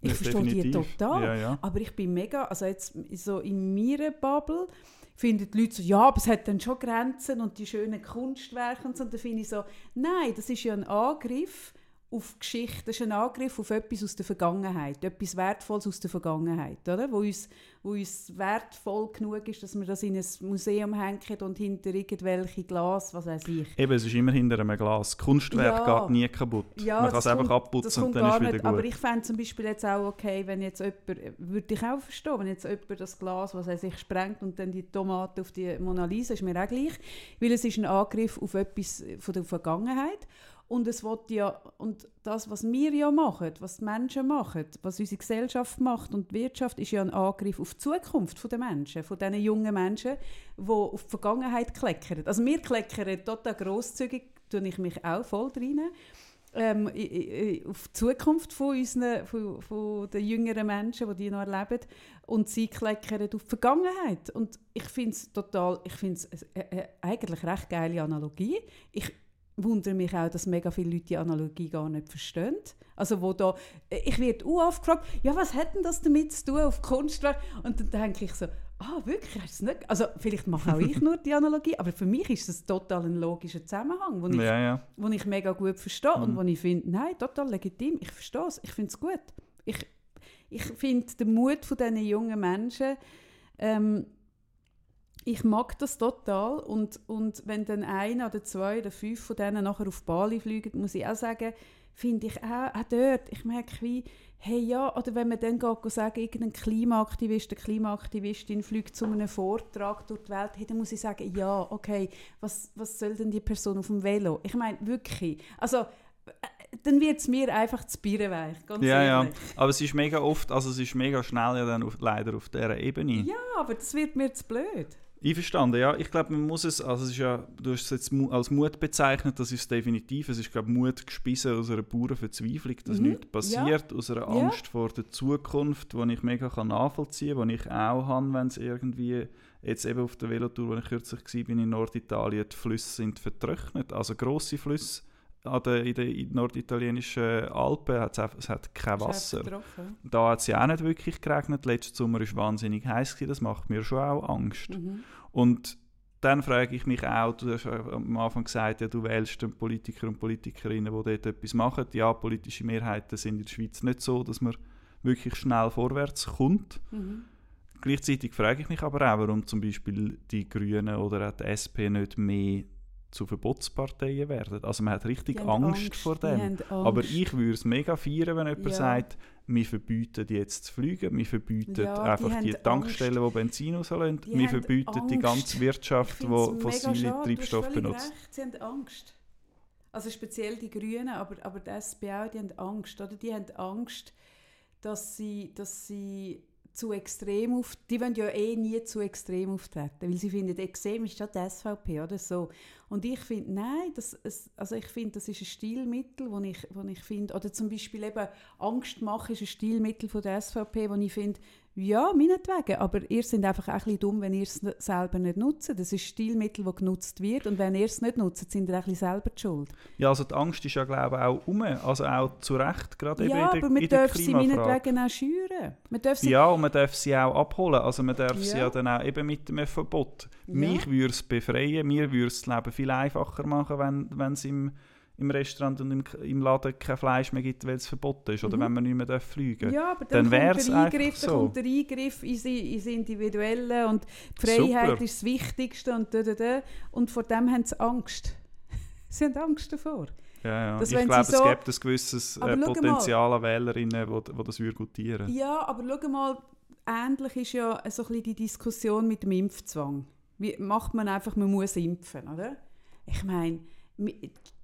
Speaker 1: Ich
Speaker 2: Ja,
Speaker 1: verstehe die
Speaker 2: definitiv.
Speaker 1: total.
Speaker 2: Ja, ja.
Speaker 1: Aber ich bin mega, also jetzt so in meiner Bubble finden die Leute so, ja, aber es hat dann schon Grenzen und die schönen Kunstwerke und so. Und dann finde ich so, nein, das ist ja ein Angriff auf Geschichte, das ist ein Angriff auf etwas aus der Vergangenheit, etwas Wertvolles aus der Vergangenheit, oder? Wo uns, wo uns wertvoll genug ist, dass wir das in ein Museum hängen und hinter irgendwelche Glas, was weiß ich.
Speaker 2: Eben, es ist immer hinter einem Glas. Kunstwerk
Speaker 1: Ja.
Speaker 2: geht nie kaputt.
Speaker 1: Ja,
Speaker 2: Man kann es einfach abputzen und dann ist es wieder
Speaker 1: nicht,
Speaker 2: gut.
Speaker 1: aber ich fände zum Beispiel jetzt auch okay, wenn jetzt jemand, würde ich auch verstehen, wenn jetzt jemand das Glas, was er sich sprengt und dann die Tomate auf die Mona Lisa, ist mir auch gleich, weil es ist ein Angriff auf etwas von der Vergangenheit und es wird ja, und das, was wir ja machen, was die Menschen machen, was unsere Gesellschaft macht und die Wirtschaft, ist ja ein Angriff auf die Zukunft der Menschen, von diesen jungen Menschen, die auf die Vergangenheit kleckern. Also wir kleckern total grosszügig, tue ich mich auch voll rein ähm, auf die Zukunft von, unseren, von, von den jüngeren Menschen, die die noch erleben. Und sie kleckern auf die Vergangenheit. Und ich finde es total, ich finde es äh, äh, eigentlich recht geile Analogie. Ich wundere mich auch, dass mega viele Leute die Analogie gar nicht verstehen. Also wo da, äh, ich werde auch oft gefragt, ja, was hat denn das damit zu tun auf Kunstwerk? Und dann denke ich so, ah, wirklich, hast nicht? Also vielleicht mache auch ich nur die Analogie, aber für mich ist das total ein logischer Zusammenhang, wo ich
Speaker 2: Ja, ja.
Speaker 1: wo ich mega gut verstehe und
Speaker 2: Mhm.
Speaker 1: wo ich finde, nein, total legitim, ich verstehe es, ich finde es gut. Ich, ich finde den Mut von diesen jungen Menschen, ähm, ich mag das total und, und wenn dann einer oder zwei oder fünf von denen nachher auf Bali fliegen, muss ich auch sagen, finde ich auch, auch dort, ich merke wie, hey ja, oder wenn man dann geht, sagen, irgendein Klimaaktivist, eine Klimaaktivistin fliegt zu einem Vortrag durch die Welt, hey, dann muss ich sagen, ja, okay, was, was soll denn die Person auf dem Velo? Ich meine, wirklich, also äh, dann wird es mir einfach zu weich, ganz
Speaker 2: ja,
Speaker 1: ehrlich.
Speaker 2: Ja, aber es ist mega oft, also es ist mega schnell ja dann auf, leider auf dieser Ebene.
Speaker 1: Ja, aber das wird mir zu blöd.
Speaker 2: Einverstanden, ja. Ich glaube, man muss es, also es ist ja, du hast es jetzt als Mut bezeichnet, das ist definitiv, es ist, glaube Mut gespissen aus einer puren Verzweiflung, dass mhm. nichts passiert, ja. aus einer Angst ja. vor der Zukunft, die ich mega kann nachvollziehen kann, die ich auch habe, wenn es irgendwie, jetzt eben auf der Velotour, wo ich kürzlich war, in Norditalien, die Flüsse sind vertrocknet, also grosse Flüsse, an der, in den norditalienischen Alpen hat es, hat kein Wasser. Da hat es ja auch nicht wirklich geregnet. Letzten Sommer war wahnsinnig heiß. Das macht mir schon auch Angst. Mhm. Und dann frage ich mich auch, du hast am Anfang gesagt, ja, du wählst Politiker und Politikerinnen, die dort etwas machen. Ja, politische Mehrheiten sind in der Schweiz nicht so, dass man wirklich schnell vorwärts kommt. Mhm. Gleichzeitig frage ich mich aber auch, warum zum Beispiel die Grünen oder auch die SP nicht mehr zu Verbotsparteien werden. Also man hat richtig Angst, Angst, vor dem. Aber ich würde es mega feiern, wenn jemand ja. sagt, wir verbieten jetzt zu fliegen, wir verbieten ja, einfach die, die Tankstellen, Angst. die Benzin rauslassen, wir verbieten Angst. die ganze Wirtschaft, die fossile Treibstoffe benutzt.
Speaker 1: Recht, sie haben Angst. Also speziell die Grünen, aber, aber die SPA, die haben Angst. Oder? Die haben Angst, dass sie, dass sie zu extrem auf, die wollen ja eh nie zu extrem auftreten, weil sie finden, extrem ist ja die SVP oder so. Und ich finde, nein, das, also ich finde, das ist ein Stilmittel, wo ich, wo ich finde, oder zum Beispiel eben Angst machen ist ein Stilmittel von der SVP, wo ich finde, ja, meinetwegen, aber ihr seid einfach ein bisschen dumm, wenn ihr es selber nicht nutzt. Das ist ein Stilmittel, das genutzt wird und wenn ihr es nicht nutzt, sind ihr ein bisschen selber die schuld.
Speaker 2: Ja, also die Angst ist ja glaube ich auch um, also auch zu Recht, gerade
Speaker 1: ja,
Speaker 2: eben
Speaker 1: in der, aber man darf sie meinetwegen auch schüren.
Speaker 2: Man darf sie ja, und man darf sie auch abholen, also man darf ja. sie ja dann auch eben mit dem Verbot. Ja. Mich würde es befreien, mir würde es das Leben viel einfacher machen, wenn es im im Restaurant und im, im Laden kein Fleisch mehr gibt, weil es verboten ist, oder mhm. wenn man nicht mehr fliegen darf.
Speaker 1: Ja, aber dann, dann kommt, der Eingriff, so. dann kommt der Eingriff ins, ins Individuelle und die Freiheit Super. ist das Wichtigste und da, da, da. Und vor dem haben sie Angst. sie haben Angst davor.
Speaker 2: Ja, ja. Dass, ich glaube, so, es gibt ein gewisses äh, Potenzial an Wählerinnen, die das gutieren
Speaker 1: Ja, aber schau mal, ähnlich ist ja so ein bisschen die Diskussion mit dem Impfzwang. Wie macht man einfach, man muss impfen, oder? Ich meine,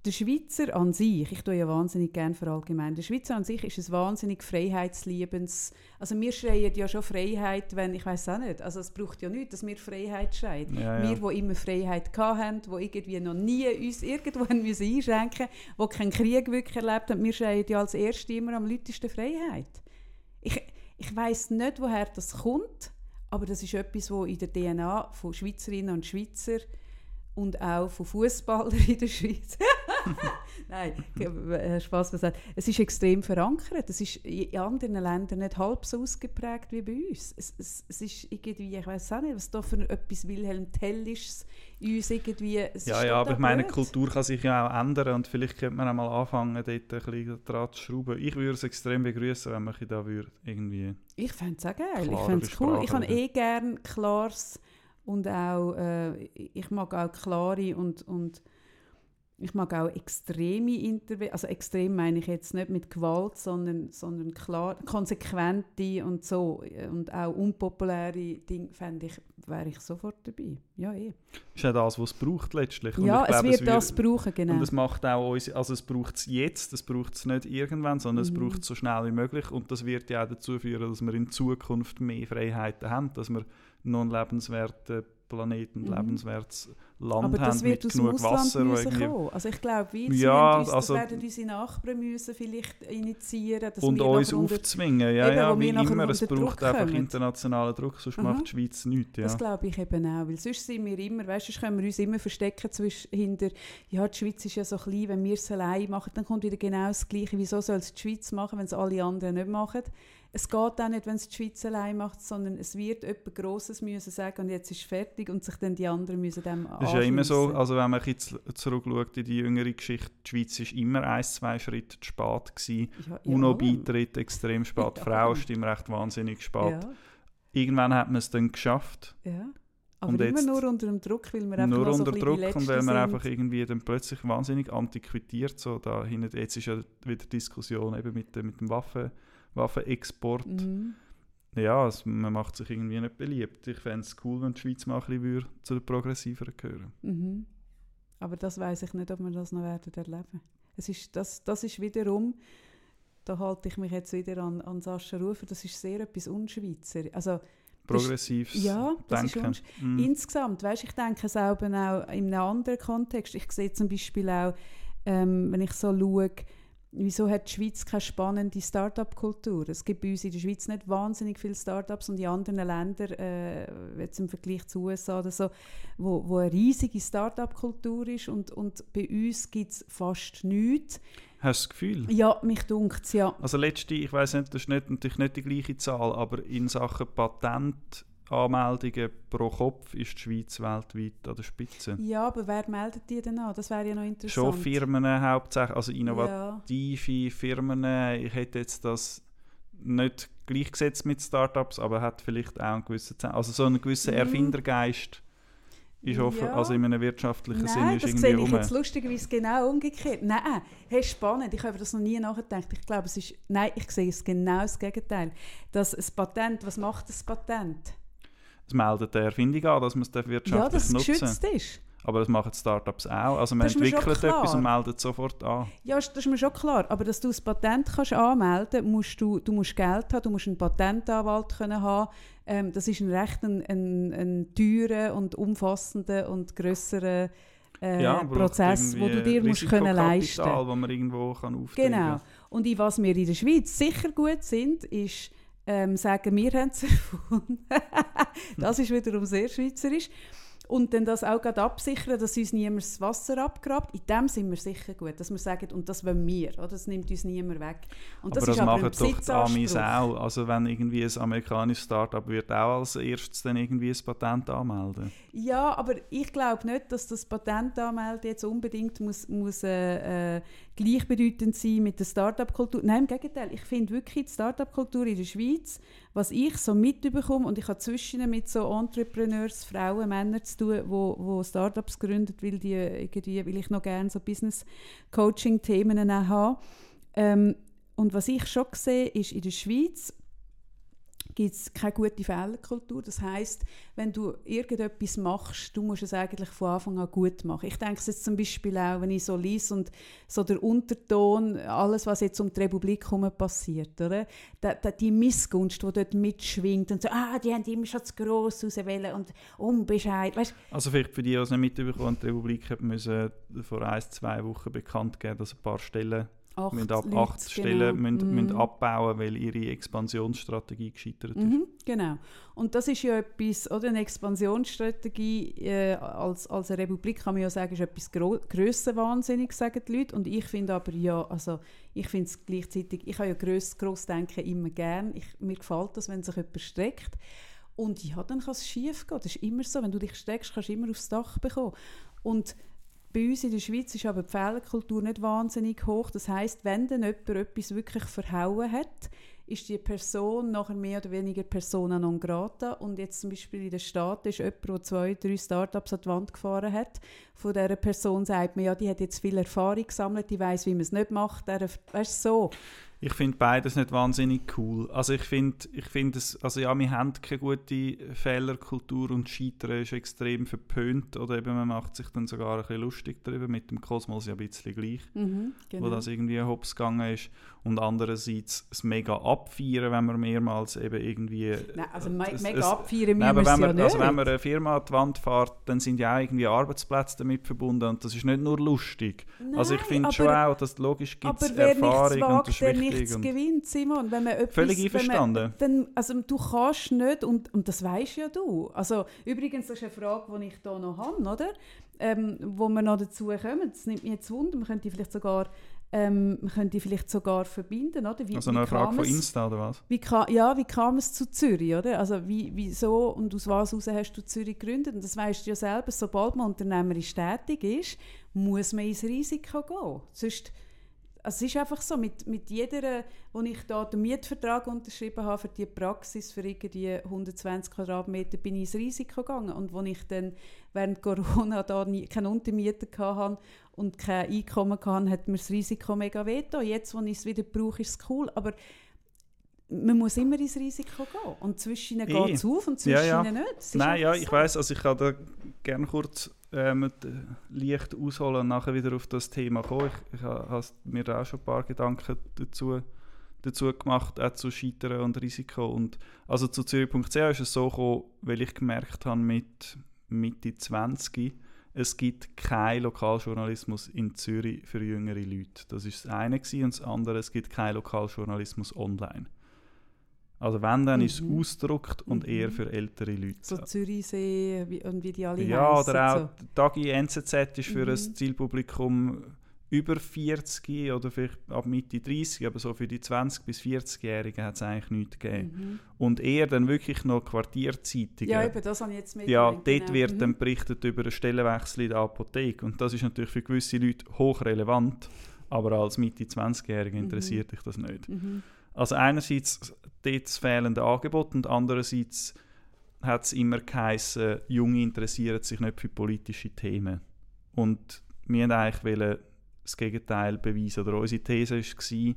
Speaker 1: der Schweizer an sich, ich tue ja wahnsinnig gerne allgemein, der Schweizer an sich ist ein wahnsinnig freiheitsliebens, also wir schreien ja schon Freiheit, wenn, ich weiß auch nicht, also es braucht ja nichts, dass wir Freiheit schreien. Ja, ja. Wir, die immer Freiheit hatten, die irgendwie noch nie uns irgendwo müssen einschränken mussten, die keinen Krieg wirklich erlebt haben, wir schreien ja als Erste immer am lautesten Freiheit. Ich, ich weiß nicht, woher das kommt, aber das ist etwas, was in der DNA von Schweizerinnen und Schweizer und auch von Fußballern in der Schweiz. Nein, äh, Spaß gesagt. Es ist extrem verankert. Es ist in anderen Ländern nicht halb so ausgeprägt wie bei uns. Es, es, es ist irgendwie, ich weiß auch nicht, was da für etwas Wilhelm Tellisches in uns irgendwie.
Speaker 2: ja, ja, aber ich meine, blöd. Kultur kann sich ja auch ändern und vielleicht könnte man auch mal anfangen, dort ein bisschen dran zu schrauben. Ich würde es extrem begrüßen, wenn man da würde irgendwie.
Speaker 1: Ich fände es auch geil. Ich fände es cool. Ich habe eh gerne klares und auch, äh, ich mag auch klare und, und ich mag auch extreme Interventionen, also extrem meine ich jetzt nicht mit Gewalt, sondern, sondern klar, konsequente und so und auch unpopuläre Dinge fände ich, wäre ich sofort dabei. Ja, eh.
Speaker 2: Ist ja das, was es braucht letztlich. Und
Speaker 1: ja, glaube, es wird es das brauchen, genau.
Speaker 2: Und es macht auch uns, also es braucht es jetzt, es braucht es nicht irgendwann, sondern mhm. es braucht es so schnell wie möglich und das wird ja auch dazu führen, dass wir in Zukunft mehr Freiheiten haben, dass wir non lebenswerte Planeten, mhm. lebenswertes Land
Speaker 1: Aber das
Speaker 2: haben
Speaker 1: wird
Speaker 2: mit genug
Speaker 1: Ausland
Speaker 2: Wasser.
Speaker 1: Kommen. Also ich glaube, wir ja, uns, also, werden unsere Nachbarn müssen vielleicht initiieren
Speaker 2: dass Und uns aufzwingen, ja, eben, ja, wie immer. Es braucht Druck einfach kommen. internationalen Druck, sonst mhm. macht die Schweiz nichts. Ja.
Speaker 1: Das glaube ich eben auch, weil sonst sind wir immer, weißt du, können wir uns immer verstecken zwischen, hinter, ja, die Schweiz ist ja so klein, wenn wir es allein machen, dann kommt wieder genau das Gleiche. Wieso soll es die Schweiz machen, wenn es alle anderen nicht machen? Es geht auch nicht, wenn es die Schweiz allein macht, sondern es wird etwas Grosses müssen sagen und jetzt ist es fertig und sich dann die anderen müssen dem
Speaker 2: Das ist ja immer so, also wenn man jetzt zurückschaut in die jüngere Geschichte, die Schweiz war immer ein, zwei Schritte zu spät gewesen. Ja, UNO-Beitritt extrem spät, ja, Frauenstimmrecht wahnsinnig spät. Ja. Irgendwann hat man es dann geschafft.
Speaker 1: Ja. Aber und immer nur unter dem Druck, weil wir einfach
Speaker 2: nur
Speaker 1: unter
Speaker 2: so Druck und weil man einfach irgendwie dann plötzlich wahnsinnig antiquiert so da hinten. Jetzt ist ja wieder Diskussion eben mit, mit dem Waffen, Waffenexport. Mhm. Ja, also man macht sich irgendwie nicht beliebt. Ich fände es cool, wenn die Schweiz mal ein bisschen zu den Progressiveren gehören
Speaker 1: mhm. Aber das weiß ich nicht, ob wir das noch werden erleben. Es ist, das, das ist wiederum, da halte ich mich jetzt wieder an, an Sascha Rufer, das ist sehr etwas Unschweizer. Also,
Speaker 2: progressives
Speaker 1: ja, das Denken. Ist mm. Insgesamt, weißt, ich denke es auch, in einem anderen Kontext. Ich sehe zum Beispiel auch, ähm, wenn ich so schaue, wieso hat die Schweiz keine spannende Start-up-Kultur? Es gibt bei uns in der Schweiz nicht wahnsinnig viele Start-ups und in anderen Ländern, äh, jetzt im Vergleich zu USA oder so, wo, wo eine riesige Start-up-Kultur ist und, und bei uns gibt es fast nichts.
Speaker 2: Hast du das Gefühl?
Speaker 1: Ja, mich dunkt ja.
Speaker 2: Also letzte, ich weiß nicht, das ist nicht, natürlich nicht die gleiche Zahl, aber in Sachen Patentanmeldungen pro Kopf ist die Schweiz weltweit an der Spitze.
Speaker 1: Ja, aber wer meldet die denn an? Das wäre ja noch interessant.
Speaker 2: Schon Firmen hauptsächlich, also innovative ja. Firmen. Ich hätte jetzt das nicht gleichgesetzt mit Startups, aber hat vielleicht auch einen gewissen, also so einen gewissen mhm. Erfindergeist ist offen, ja. also in einem wirtschaftlichen Nein, Sinn ist
Speaker 1: das
Speaker 2: irgendwie sehe
Speaker 1: ich jetzt lustigerweise genau umgekehrt. Nein, hey, spannend, ich habe das noch nie nachgedacht. Ich glaube, es ist, nein, ich sehe es genau das Gegenteil. Das ein Patent, was macht das Patent?
Speaker 2: Es meldet der Erfindung an, dass man es wirtschaftlich nutzen Ja, dass es
Speaker 1: geschützt ist.
Speaker 2: Aber das machen Startups auch. Also man entwickelt etwas und meldet sofort an.
Speaker 1: Ja, das ist mir schon klar. Aber dass du das Patent kannst anmelden musst, du, du musst Geld haben, du musst einen Patentanwalt können haben. Ähm, das ist ein recht ein, ein, ein teurer und umfassender und grösserer äh, ja, Prozess, wo du dir musst können leisten
Speaker 2: musst. man irgendwo kann
Speaker 1: Genau. Und in was wir in der Schweiz sicher gut sind, ist ähm, sagen, wir haben es erfunden. das ist wiederum sehr schweizerisch und dann das auch gerade absichern, dass uns niemand das Wasser abgrabt. In dem sind wir sicher gut, dass wir sagen, und das wollen wir, oder? das nimmt uns niemand weg. Und
Speaker 2: das aber das ist machen doch die Amis auch. Also wenn irgendwie ein amerikanisches Startup wird auch als erstes dann irgendwie ein Patent anmelden.
Speaker 1: Ja, aber ich glaube nicht, dass das Patent anmelden jetzt unbedingt muss, muss äh, äh, gleichbedeutend sein mit der Startup-Kultur. Nein, im Gegenteil. Ich finde wirklich die Startup-Kultur in der Schweiz, was ich so mitbekomme, und ich habe zwischen mit so Entrepreneurs, Frauen, Männern zu tun, wo, wo Startups gründen, weil, weil ich noch gerne so Business-Coaching-Themen habe. Ähm, und was ich schon sehe, ist in der Schweiz gibt es keine gute Fehlerkultur. Das heißt, wenn du irgendetwas machst, du musst es eigentlich von Anfang an gut machen. Ich denke es jetzt zum Beispiel auch, wenn ich so lese und so der Unterton, alles, was jetzt um die Republik herum passiert, oder? Da, da, die Missgunst, die dort mitschwingt und so, ah, die haben immer schon zu gross rauswählen und Unbescheid. Weißt?
Speaker 2: Also vielleicht für die, die es nicht mitbekommen die Republik hat müssen vor ein, zwei Wochen bekannt geben, dass ein paar Stellen acht, müssen ab Leute, acht Stellen genau. müssen, mhm. müssen abbauen, weil ihre Expansionsstrategie gescheitert ist.
Speaker 1: Mhm, genau. Und das ist ja etwas, oder eine Expansionsstrategie äh, als, als eine Republik kann man ja sagen, ist etwas grössenwahnsinnig, sagen die Leute. Und ich finde aber ja, also ich finde es gleichzeitig, ich habe ja gross, Grossdenken immer gern. Ich, mir gefällt das, wenn sich jemand streckt. Und ja, dann kann es schief gehen. Das ist immer so. Wenn du dich streckst, kannst du immer aufs Dach bekommen. Und bei uns in der Schweiz ist aber die Fehlerkultur nicht wahnsinnig hoch. Das heißt, wenn dann jemand etwas wirklich verhauen hat, ist die Person nachher mehr oder weniger persona non grata. Und jetzt zum Beispiel in den Staaten ist jemand, der zwei, drei Startups an die Wand gefahren hat. Von dieser Person sagt man, ja, die hat jetzt viel Erfahrung gesammelt, die weiß, wie man es nicht macht. weißt so.
Speaker 2: Ich finde beides nicht wahnsinnig cool. Also ich finde, ich find es, also ja, wir haben keine gute Fehlerkultur und Scheitern ist extrem verpönt oder eben man macht sich dann sogar ein bisschen lustig darüber, mit dem Kosmos ja ein bisschen gleich, mhm, genau. wo das irgendwie hops gegangen ist und andererseits es mega abfeiern, wenn man mehrmals eben irgendwie...
Speaker 1: Nein, also es, mega es, abfeiern müssen wir ja nicht.
Speaker 2: Also wenn man eine Firma an die Wand fährt, dann sind ja auch irgendwie Arbeitsplätze damit verbunden und das ist nicht nur lustig. Nein, also ich finde schon auch, dass logisch gibt es Erfahrung wagt, und das ist wichtig. Nichts
Speaker 1: gewinnt, Simon. Wenn man etwas,
Speaker 2: völlig einverstanden. Man,
Speaker 1: dann, also du kannst nicht, und, und das weißt ja du. Also übrigens, das ist eine Frage, die ich hier noch habe, oder? ähm, wo wir noch dazu kommen, das nimmt mich jetzt Wunder, man könnte vielleicht sogar ähm, man könnte vielleicht sogar verbinden, oder?
Speaker 2: Wie, also eine Frage von Insta, oder was?
Speaker 1: Wie kam, ja, wie kam es zu Zürich, oder? Also wie, wieso und aus was heraus hast du Zürich gegründet? Und das weißt du ja selber, sobald man unternehmerisch tätig ist, muss man ins Risiko gehen. Sonst also es ist einfach so, mit, mit jeder, wo ich da den Mietvertrag unterschrieben habe für die Praxis für irgendwie 120 Quadratmeter, bin ich ins Risiko gegangen. Und als ich dann während Corona da nie, keinen Untermieter hatte und kein Einkommen hatte, hat mir das Risiko mega veto. Jetzt, wo ich es wieder brauche, ist es cool. Aber man muss immer ins Risiko gehen. Und zwischen ihnen geht es auf und zwischen ja, ja. ihnen nicht.
Speaker 2: Nein, ja, ich so. weiß, also ich kann da gerne kurz ähm, leicht ausholen und nachher wieder auf das Thema kommen. Ich, ich habe mir auch schon ein paar Gedanken dazu, dazu gemacht, auch zu Scheitern und Risiko. Und also zu Zürich.ch ist es so gekommen, weil ich gemerkt habe mit Mitte 20, es gibt keinen Lokaljournalismus in Zürich für jüngere Leute. Das ist das eine und das andere, es gibt keinen Lokaljournalismus online. Also wenn, dann mhm. ist es mhm. ausgedruckt und mhm. eher für ältere Leute.
Speaker 1: So Zürichsee und wie die alle
Speaker 2: Ja, oder auch so. Tagi NZZ ist für mhm. ein Zielpublikum über 40 oder vielleicht ab Mitte 30, aber so für die 20- bis 40-Jährigen hat es eigentlich nichts gegeben. Mhm. Und eher dann wirklich noch Quartierzeitungen.
Speaker 1: Ja, eben, das habe ich jetzt mit.
Speaker 2: Ja, dort genau. wird mhm. dann berichtet über einen Stellenwechsel in der Apotheke. Und das ist natürlich für gewisse Leute hochrelevant, aber als Mitte 20-Jährige interessiert dich das nicht. Also einerseits das fehlende Angebot und andererseits hat es immer geheißen, Junge interessieren sich nicht für politische Themen. Und wir wollten eigentlich das Gegenteil beweisen. Oder unsere These war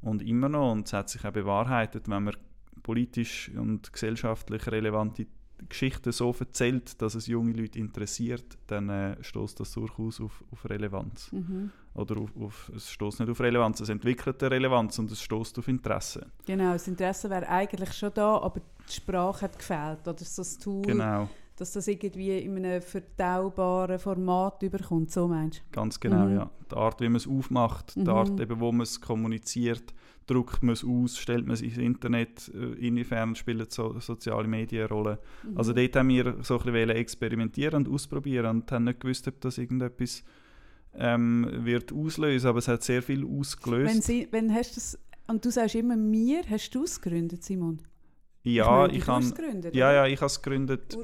Speaker 2: und immer noch, und es hat sich auch bewahrheitet, wenn man politisch und gesellschaftlich relevante Geschichten so erzählt, dass es junge Leute interessiert, dann äh, stößt das durchaus auf, auf Relevanz. Mhm. Oder auf, auf, es stößt nicht auf Relevanz, es entwickelt eine Relevanz und es stößt auf Interesse.
Speaker 1: Genau, das Interesse wäre eigentlich schon da, aber die Sprache hat gefehlt. Oder so das Tool,
Speaker 2: genau.
Speaker 1: dass das irgendwie in einem verdaubaren Format überkommt, so meinst
Speaker 2: du? Ganz genau, mhm. ja. Die Art, wie man es aufmacht, die mhm. Art, eben, wo man es kommuniziert, druckt man es aus, stellt man es ins Internet, äh, inwiefern spielen so, soziale Medien eine Rolle. Mhm. Also dort haben wir so ein bisschen experimentieren und ausprobieren und haben nicht gewusst, ob das irgendetwas ähm, wird auslösen, aber es hat sehr viel ausgelöst.
Speaker 1: Wenn, Sie, wenn hast das, und du sagst immer mir, hast du es gegründet, Simon?
Speaker 2: Ja, ich, meine, ich habe ja, ja, ich habe es gegründet.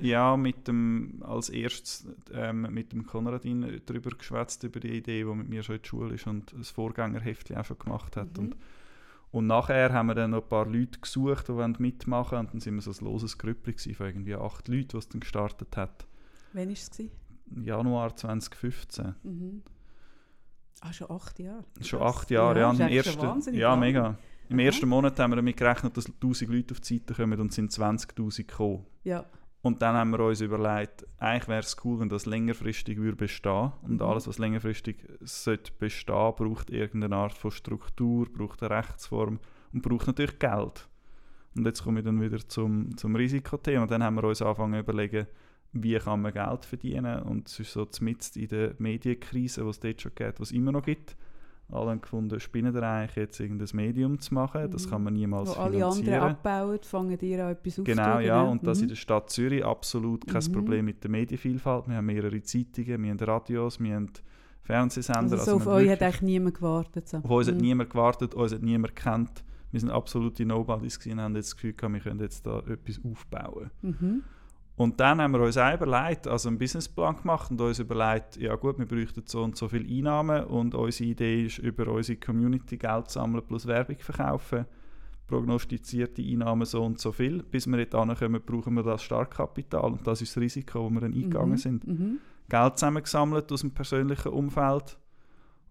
Speaker 2: Ja, mit dem als erstes ähm, mit dem Konradin darüber geschwätzt über die Idee, die mit mir schon in der Schule ist und das Vorgängerheftchen auch schon gemacht hat. Mhm. Und, und nachher haben wir dann noch ein paar Leute gesucht, die mitmachen wollen. Und dann sind wir so ein loses Grüppli von irgendwie acht Leuten, die es dann gestartet hat.
Speaker 1: Wann war es?
Speaker 2: Januar 2015.
Speaker 1: Mhm. Ah, schon acht Jahre.
Speaker 2: Schon acht Jahre, ja. ja, ersten, ja mega. Im Aha. ersten Monat haben wir damit gerechnet, dass 1000 Leute auf die Seite kommen und sind 20'000 gekommen.
Speaker 1: Ja.
Speaker 2: Und dann haben wir uns überlegt, eigentlich wäre es cool, wenn das längerfristig würde bestehen Und mhm. alles, was längerfristig sollte bestehen, braucht irgendeine Art von Struktur, braucht eine Rechtsform und braucht natürlich Geld. Und jetzt komme ich dann wieder zum, zum Risikothema. Und dann haben wir uns angefangen zu überlegen, wie kann man Geld verdienen. Und es ist so mitten in der Medienkrise, die es dort schon gibt, was es immer noch gibt alle gefunden, spinnen eigentlich jetzt irgendein Medium zu machen. Das kann man niemals Wo finanzieren. alle anderen
Speaker 1: abbauen, fangen die an etwas
Speaker 2: Genau, ja. Und das mhm. in der Stadt Zürich absolut kein mhm. Problem mit der Medienvielfalt. Wir haben mehrere Zeitungen, wir haben Radios, wir haben Fernsehsender.
Speaker 1: Also, so also auf euch hat eigentlich niemand gewartet. So.
Speaker 2: Auf uns mhm. hat niemand gewartet, uns hat niemand gekannt. Wir sind absolute Nobodies und haben jetzt das Gefühl gehabt, wir können jetzt da etwas aufbauen.
Speaker 1: Mhm.
Speaker 2: Und dann haben wir uns auch überlegt, also einen Businessplan gemacht und uns überlegt, ja gut, wir bräuchten so und so viele Einnahmen und unsere Idee ist, über unsere Community Geld sammeln plus Werbung verkaufen. Prognostizierte Einnahmen so und so viel. Bis wir dort ankommen, brauchen wir das Startkapital und das ist das Risiko, wo wir dann eingegangen mhm. sind.
Speaker 1: Mhm.
Speaker 2: Geld zusammengesammelt aus dem persönlichen Umfeld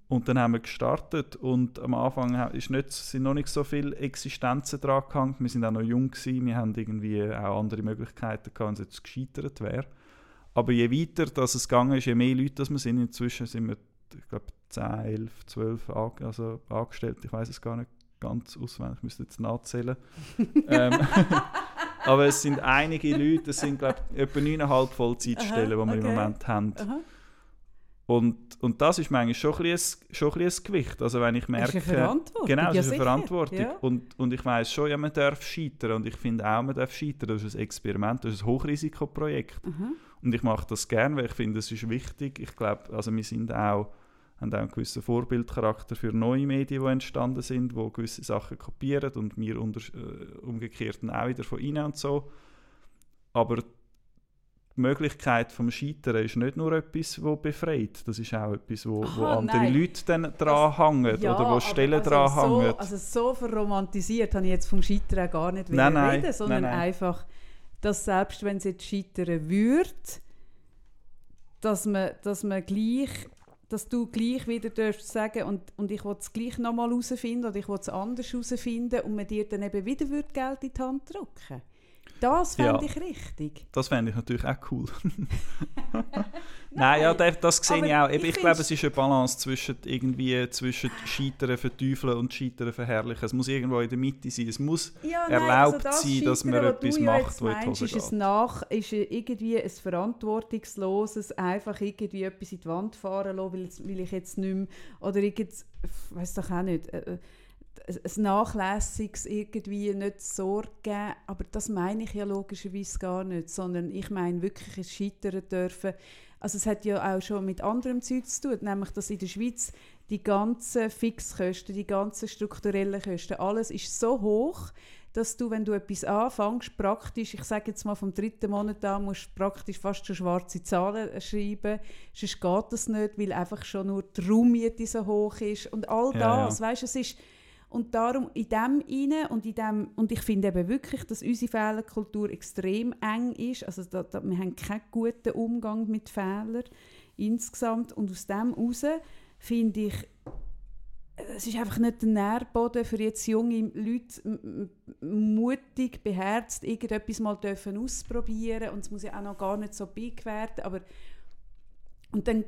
Speaker 2: und dann haben wir gestartet und am Anfang ist nicht, sind noch nicht so viele Existenzen dran gehangen. Wir sind auch noch jung gewesen, wir haben irgendwie auch andere Möglichkeiten gehabt, wenn es jetzt gescheitert wäre. Aber je weiter dass es gegangen ist, je mehr Leute das wir sind, inzwischen sind wir, ich glaube, 10, 11, 12 also angestellt. Ich weiß es gar nicht ganz auswendig, ich müsste jetzt nachzählen. ähm, aber es sind einige Leute, es sind, glaube ich, etwa 9,5 Vollzeitstellen, die wir okay. im Moment haben. Aha. Und, und das ist manchmal schon ein, bisschen, schon ein, bisschen Gewicht. Also wenn ich merke...
Speaker 1: Das ist eine Verantwortung.
Speaker 2: Genau, das
Speaker 1: ja,
Speaker 2: ist eine Verantwortung. Ja. Und, und ich weiß schon, ja, man darf scheitern. Und ich finde auch, man darf scheitern. Das ist ein Experiment, das ist ein Hochrisikoprojekt.
Speaker 1: Mhm.
Speaker 2: Und ich mache das gerne, weil ich finde, es ist wichtig. Ich glaube, also wir sind auch, haben auch einen gewissen Vorbildcharakter für neue Medien, die entstanden sind, die gewisse Sachen kopieren und wir unter, äh, umgekehrt auch wieder von ihnen und so. Aber die Möglichkeit vom Scheitern ist nicht nur etwas, das befreit, das ist auch etwas, wo, Aha, wo andere nein. Leute dann dran hängen ja, oder wo Stellen also dran so, hängen.
Speaker 1: Also so verromantisiert habe ich jetzt vom Scheitern gar nicht nein, nein, reden, sondern nein, einfach, dass selbst wenn es jetzt scheitern würde, dass man, dass man gleich dass du gleich wieder darfst sagen und, und ich will es gleich nochmal herausfinden oder ich will es anders herausfinden und man dir dann eben wieder Geld in die Hand drücken das fände ja, ich richtig.
Speaker 2: Das fände ich natürlich auch cool. Nein, Nein, ja, das, das sehe ich auch. Ich, ich glaube, es ist eine Balance zwischen, irgendwie, zwischen Scheitern verteufeln und Scheitern verherrlichen. Es muss irgendwo in der Mitte sein. Es muss ja, nein, erlaubt also das sein, dass man etwas macht, wo
Speaker 1: in ist es nach, ist irgendwie ein verantwortungsloses, einfach irgendwie etwas in die Wand fahren lassen, weil, weil ich jetzt nicht mehr, oder irgend, weiß doch auch nicht, äh, äh ein nachlässiges irgendwie nicht Sorge geben, aber das meine ich ja logischerweise gar nicht, sondern ich meine wirklich ein Scheitern dürfen. Also es hat ja auch schon mit anderem Zeug zu tun, nämlich dass in der Schweiz die ganzen Fixkosten, die ganzen strukturellen Kosten, alles ist so hoch, dass du, wenn du etwas anfängst, praktisch, ich sage jetzt mal vom dritten Monat an, musst du praktisch fast schon schwarze Zahlen schreiben, sonst geht das nicht, weil einfach schon nur die Raummiete so hoch ist und all das, ja, ja. weißt, es ist und darum in dem inne und in dem und ich finde eben wirklich, dass unsere Fehlerkultur extrem eng ist. Also da, da, wir haben keinen guten Umgang mit Fehlern insgesamt. Und aus dem heraus finde ich, es ist einfach nicht der Nährboden für jetzt junge Leute mutig, beherzt irgendetwas mal dürfen ausprobieren. Und es muss ja auch noch gar nicht so big werden, aber und dann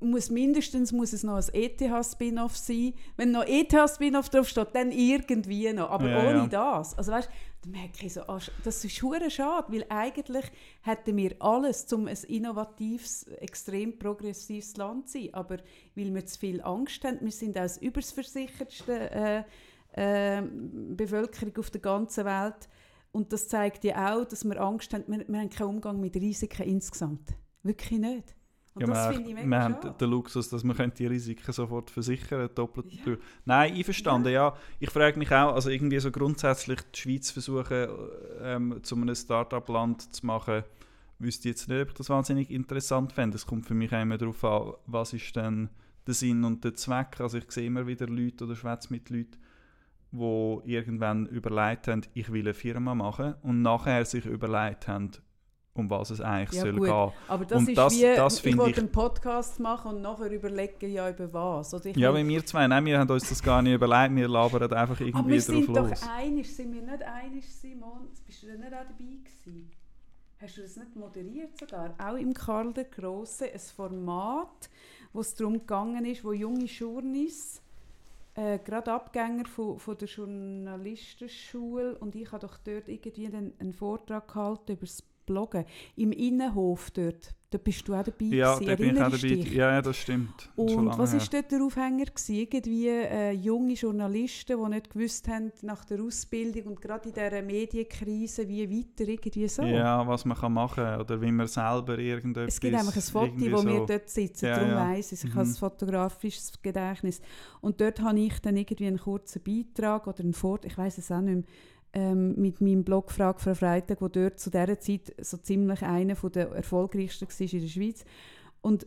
Speaker 1: muss mindestens muss es noch ein ETH-Spin-Off sein. Wenn noch ETH-Spin-Off draufsteht, dann irgendwie noch. Aber ja, ohne ja. das. Also weißt, dann merke ich so, ah, das ist hure schade, weil eigentlich hätten wir alles, um ein innovatives, extrem progressives Land zu sein. Aber weil wir zu viel Angst haben, wir sind auch das überversichertste äh, äh, Bevölkerung auf der ganzen Welt. Und das zeigt ja auch, dass wir Angst haben, wir, wir haben keinen Umgang mit Risiken insgesamt. Wirklich nicht.
Speaker 2: Und ja, das finde ich mega Wir haben den Luxus, dass man die Risiken sofort versichern doppelt ja. Nein, einverstanden, ja. ja. Ich frage mich auch, also irgendwie so grundsätzlich die Schweiz versuchen, ähm, zu einem Start-up-Land zu machen, wüsste ich jetzt nicht, ob ich das wahnsinnig interessant fände. Es kommt für mich auch immer darauf an, was ist denn der Sinn und der Zweck. Also ich sehe immer wieder Leute oder schwätze mit Leuten, die irgendwann überlegt haben, ich will eine Firma machen und nachher sich überlegt haben, um was es eigentlich ja, soll gut. gehen.
Speaker 1: Aber das und ist das, wie, das ich wollte einen Podcast machen und nachher überlegen, ja, über was.
Speaker 2: Oder ja, weil wir zwei, nein, wir haben uns das gar nicht überlegt, wir labern einfach irgendwie
Speaker 1: Aber wir
Speaker 2: drauf
Speaker 1: sind los. doch einig, sind wir nicht einig, Simon? Bist du denn nicht auch dabei gewesen? Hast du das nicht moderiert sogar? Auch im Karl der Grosse, ein Format, wo es darum gegangen ist, wo junge Journis äh, gerade Abgänger von, von der Journalistenschule und ich habe doch dort irgendwie einen, einen Vortrag gehalten über das bloggen. Im Innenhof dort, da bist du auch dabei
Speaker 2: Ja, da bin ich auch dabei. Ja, ja, das stimmt.
Speaker 1: Und was war dort der Aufhänger? Gewesen? Irgendwie äh, junge Journalisten, die nicht gewusst haben nach der Ausbildung und gerade in dieser Medienkrise, wie weiter, irgendwie so.
Speaker 2: Ja, was man kann machen kann oder wie man selber irgendetwas...
Speaker 1: Es gibt einfach ein Foto, wo so. wir dort sitzen, ja, darum ja. weiss ich, ich mhm. habe ein fotografisches Gedächtnis. Und dort habe ich dann irgendwie einen kurzen Beitrag oder einen Fort, ich weiß es auch nicht mehr, ähm, mit meinem Blog «Frage für Freitag», wo dort zu dieser Zeit so ziemlich einer der erfolgreichsten war in der Schweiz. Und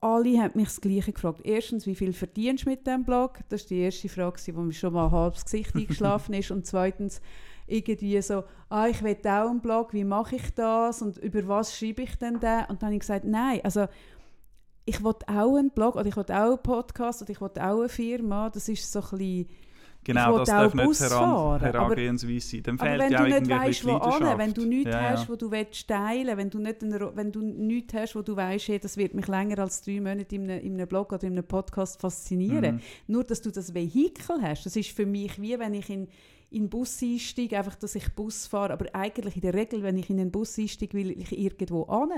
Speaker 1: alle haben mich das Gleiche gefragt. Erstens, wie viel verdienst du mit diesem Blog? Das war die erste Frage, die mir schon mal halb das Gesicht eingeschlafen ist. Und zweitens, irgendwie so, ah, ich will auch einen Blog, wie mache ich das? Und über was schreibe ich denn da? Und dann habe ich gesagt, nein, also ich will auch einen Blog oder ich will auch einen Podcast oder ich will auch eine Firma. Das ist so ein bisschen
Speaker 2: Genau, das darf nicht heran, Herangehensweise sein. Dann
Speaker 1: fehlt aber wenn du nicht weißt, wo an, wenn du nichts ja, hast, wo du willst teilen wenn du nicht wenn du nichts hast, wo du weißt, hey, das wird mich länger als drei Monate in einem, in einem Blog oder in einem Podcast faszinieren. Mhm. Nur, dass du das Vehikel hast, das ist für mich wie, wenn ich in in den Bus einsteige, einfach, dass ich Bus fahre. Aber eigentlich in der Regel, wenn ich in einen Bus einsteige, will ich irgendwo an.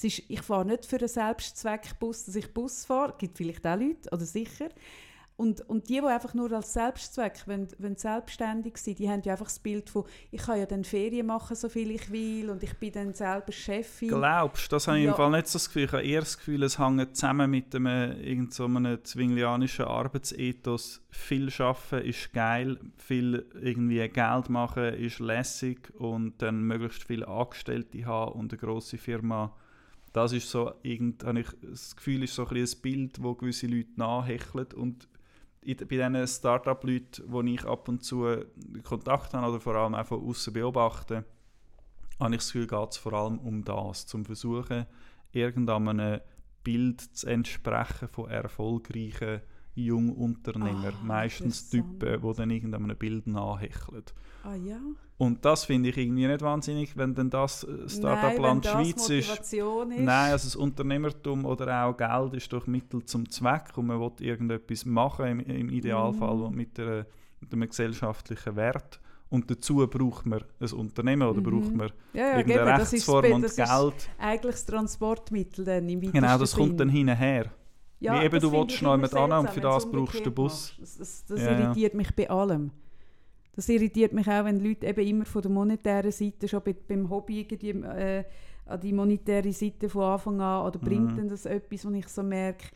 Speaker 1: Ich fahre nicht für einen Selbstzweckbus, dass ich Bus fahre. Es gibt vielleicht auch Leute, oder sicher. Und, und die, die einfach nur als Selbstzweck wenn, wenn selbstständig sind, die haben ja einfach das Bild von, ich kann ja dann Ferien machen, so viel ich will und ich bin dann selber Chefin.
Speaker 2: Glaubst du? Das habe ich ja. im Fall nicht so das Gefühl. Ich habe eher das Gefühl, es hängt zusammen mit einem, irgend so einem zwinglianischen Arbeitsethos. Viel arbeiten ist geil, viel irgendwie Geld machen ist lässig und dann möglichst viele Angestellte haben und eine grosse Firma das ist so, irgend, habe ich das Gefühl, ist so ein, ein Bild, wo gewisse Leute nachhecheln und bei diesen Start-up-Leuten, wo ich ab und zu Kontakt habe oder vor allem auch von außen beobachte, habe ich das Gefühl, geht es vor allem um das, zum Versuchen, irgendeinem Bild zu entsprechen von erfolgreichen Jungunternehmern. Ah, Meistens Typen, die dann irgendeinem Bild nachhecheln.
Speaker 1: Ah ja?
Speaker 2: Und das finde ich irgendwie nicht wahnsinnig, wenn denn das äh, Startup-Land Schweiz ist. ist. Nein, also das Unternehmertum oder auch Geld ist doch Mittel zum Zweck und man will irgendetwas machen, im, im Idealfall mm. mit, einer, mit einem gesellschaftlichen Wert. Und dazu braucht man ein Unternehmen oder mm braucht man ja, ja, irgendeine Rechtsform das ist, und das Geld. Ist
Speaker 1: eigentlich das Transportmittel dann im
Speaker 2: Genau, das Sinn. kommt dann hinterher. Ja, Wie eben, du willst noch jemand an und für das brauchst du den Bus.
Speaker 1: Das, das, das ja, irritiert mich bei allem. Das irritiert mich auch, wenn Leute eben immer von der monetären Seite, schon bei, beim Hobby irgendwie, äh, an die monetäre Seite von Anfang an, oder bringt mhm. denn das etwas, wo ich so merke,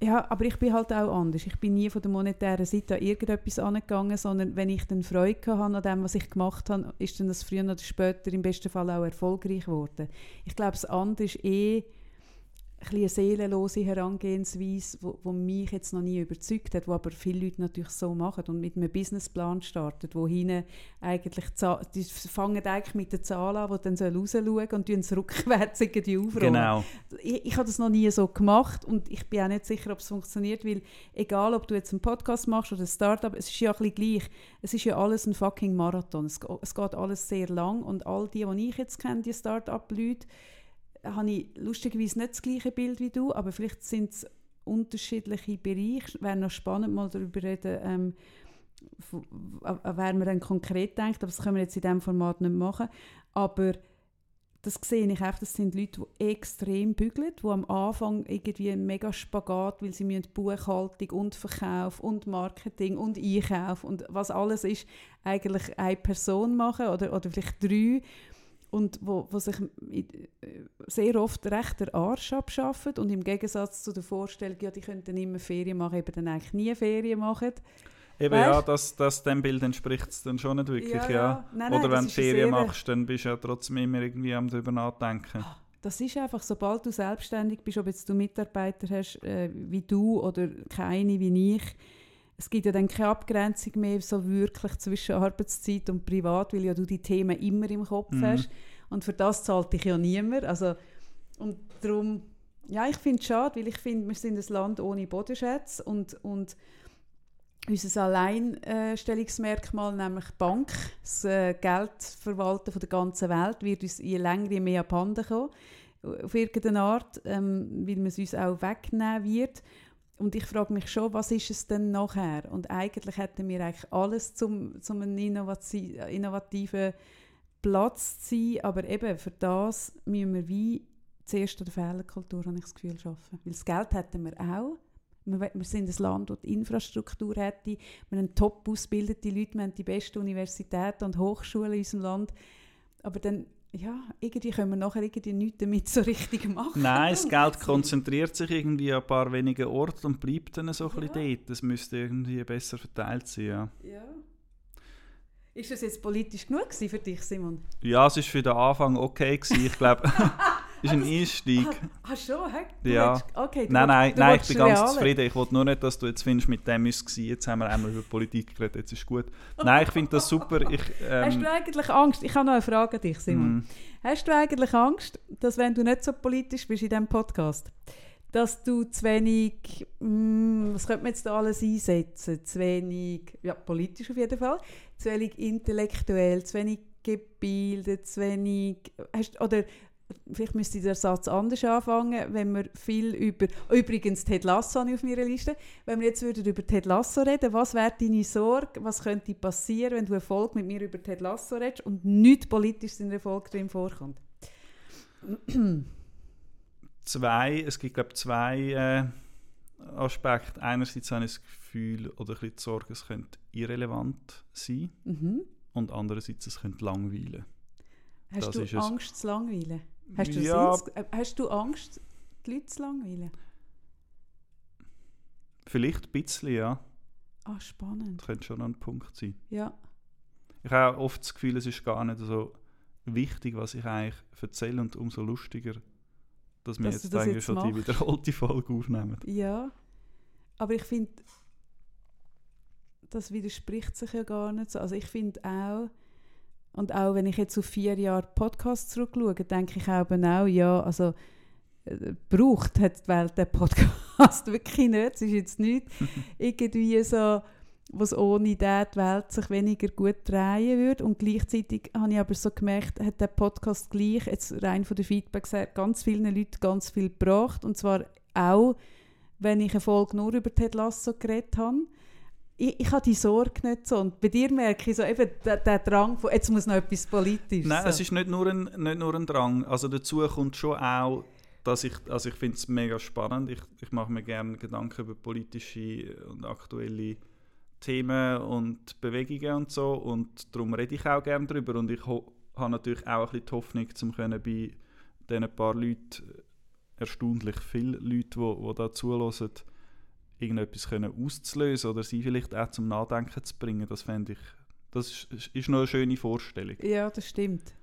Speaker 1: ja, aber ich bin halt auch anders. Ich bin nie von der monetären Seite an irgendetwas angegangen, sondern wenn ich dann Freude hatte an dem, was ich gemacht habe, ist dann das früher oder später im besten Fall auch erfolgreich geworden. Ich glaube, das andere ist eh eine seelenlose Herangehensweise, wo, wo mich jetzt noch nie überzeugt hat, wo aber viele Leute natürlich so machen und mit einem Businessplan starten, wo hinten eigentlich die fangen eigentlich mit den Zahlen an, die dann rausschauen sollen und es rückwärts irgendwie aufrollen.
Speaker 2: Genau.
Speaker 1: Ich, ich habe das noch nie so gemacht und ich bin auch nicht sicher, ob es funktioniert, weil egal, ob du jetzt einen Podcast machst oder ein Startup, es ist ja ein bisschen gleich. Es ist ja alles ein fucking Marathon. Es, es geht alles sehr lang und all die, die ich jetzt kenne, die Startup-Leute, habe ich lustigerweise nicht das gleiche Bild wie du, aber vielleicht sind es unterschiedliche Bereiche. Wäre noch spannend, mal darüber reden, ähm, wer man dann konkret denkt, aber das können wir jetzt in diesem Format nicht machen. Aber das sehe ich auch, das sind Leute, die extrem bügeln, die am Anfang irgendwie ein mega Spagat, weil sie müssen Buchhaltung und Verkauf und Marketing und Einkauf und was alles ist, eigentlich eine Person machen oder, oder vielleicht drei und wo, wo sich äh, sehr oft recht der Arsch abschaffen und im Gegensatz zu der Vorstellung, ja, die könnten immer Ferien machen, eben dann eigentlich nie Ferien machen.
Speaker 2: Eben weißt? ja, das, das dem Bild entspricht es dann schon nicht wirklich, ja. ja. Nein, nein, Oder wenn du Ferien machst, dann bist du ja trotzdem immer irgendwie am darüber nachdenken. Ah,
Speaker 1: das ist einfach, sobald du selbstständig bist, ob jetzt du Mitarbeiter hast äh, wie du oder keine wie ich, es gibt ja dann keine Abgrenzung mehr so wirklich zwischen Arbeitszeit und Privat, weil ja du die Themen immer im Kopf mhm. hast. Und für das zahlt dich ja niemand. Also, und darum, ja, ich finde es schade, weil ich finde, wir sind ein Land ohne Bodenschätze und, und unser Alleinstellungsmerkmal, nämlich die Bank, das äh, Geldverwalten von der ganzen Welt, wird uns je länger je mehr abhanden kommen, auf irgendeine Art, ähm, weil man es uns auch wegnehmen wird. Und ich frage mich schon, was ist es denn nachher? Und eigentlich hätten wir eigentlich alles zum, zum einen innovativen Platz zu sein, aber eben für das müssen wir wie zuerst an der Fehlerkultur, habe ich das Gefühl, schaffen. Weil das Geld hätten wir auch. Wir, wir sind ein Land, das die Infrastruktur hätte. Wir haben top ausgebildete Leute, wir haben die besten Universitäten und Hochschulen in unserem Land. Aber dann ja, irgendwie können wir nachher irgendwie nichts damit so richtig machen.
Speaker 2: Nein, das Geld konzentriert sich irgendwie an ein paar wenige Orte und bleibt dann so ein bisschen dort. Das müsste irgendwie besser verteilt sein, ja.
Speaker 1: ja. Ist das jetzt politisch genug für dich, Simon?
Speaker 2: Ja, es war für den Anfang okay. Gewesen. Ich glaube, ist ein Einstieg.
Speaker 1: Ach schon, hä?
Speaker 2: ja.
Speaker 1: Willst, okay,
Speaker 2: nein, nein, nein, ich bin ganz reale. zufrieden. Ich wollte nur nicht, dass du jetzt findest, mit dem ist es Jetzt haben wir einmal über Politik geredet, jetzt ist gut. Nein, ich finde das super. Ich,
Speaker 1: ähm, Hast du eigentlich Angst? Ich habe noch eine Frage an dich, Simon. Mm. Hast du eigentlich Angst, dass wenn du nicht so politisch bist in diesem Podcast, dass du zu wenig, mm, was könnte man jetzt da alles einsetzen? Zu wenig, ja, politisch auf jeden Fall, zu wenig intellektuell, zu wenig gebildet, zu wenig, hast, oder vielleicht müsste der Satz anders anfangen, wenn wir viel über, übrigens Ted Lasso auf meiner Liste, wenn wir jetzt würden über Ted Lasso reden, was wäre deine Sorge, was könnte passieren, wenn du Erfolg mit mir über Ted Lasso redest und nichts politisch in Erfolg drin vorkommt?
Speaker 2: zwei, es gibt glaube zwei äh, Aspekt. Einerseits habe ich das Gefühl oder ein bisschen die Sorge, es könnte irrelevant sein
Speaker 1: Mhm.
Speaker 2: und andererseits es könnte langweilen.
Speaker 1: Hast
Speaker 2: Das
Speaker 1: du
Speaker 2: ist es.
Speaker 1: Angst zu langweilen? Hast du,
Speaker 2: Ja.
Speaker 1: ins- äh, hast du Angst, die Leute zu langweilen?
Speaker 2: Vielleicht ein bisschen, ja.
Speaker 1: Ah, spannend.
Speaker 2: Das könnte schon ein Punkt sein.
Speaker 1: Ja.
Speaker 2: Ich habe oft das Gefühl, es ist gar nicht so wichtig, was ich eigentlich erzähle und umso lustiger, dass wir
Speaker 1: Dass
Speaker 2: jetzt
Speaker 1: das
Speaker 2: eigentlich
Speaker 1: jetzt
Speaker 2: schon die wiederholte Folge aufnehmen.
Speaker 1: Ja. Aber ich finde, das widerspricht sich ja gar nicht so. Also ich finde auch, und auch wenn ich jetzt auf vier Jahre Podcast zurückschaue, denke ich auch, auch ja, also äh, braucht hat die Welt den Podcast wirklich nicht. Es ist jetzt nicht irgendwie so, was ohne den die Welt sich weniger gut drehen würde. Und gleichzeitig habe ich aber so gemerkt, hat der Podcast gleich, jetzt rein von der Feedback her, ganz vielen Leuten ganz viel gebracht. Und zwar auch, wenn ich eine Folge nur über Ted Lasso geredet habe. Ich, ich habe die Sorge nicht so. Und bei dir merke ich so eben den, den Drang von, jetzt muss noch etwas politisch
Speaker 2: Nein,
Speaker 1: so.
Speaker 2: es ist nicht nur, ein, nicht nur ein Drang. Also dazu kommt schon auch, dass ich, also ich finde es mega spannend. Ich, ich mache mir gerne Gedanken über politische und aktuelle Themen und Bewegungen und so. Und darum rede ich auch gerne darüber. Und ich habe natürlich auch ein bisschen die Hoffnung, zum können bei diesen paar Leuten, erstaunlich viele Leute, die, die da zulassen, irgendetwas können auszulösen oder sie vielleicht auch zum Nachdenken zu bringen. Das fände ich, das ist, ist noch eine schöne Vorstellung.
Speaker 1: ja, das stimmt.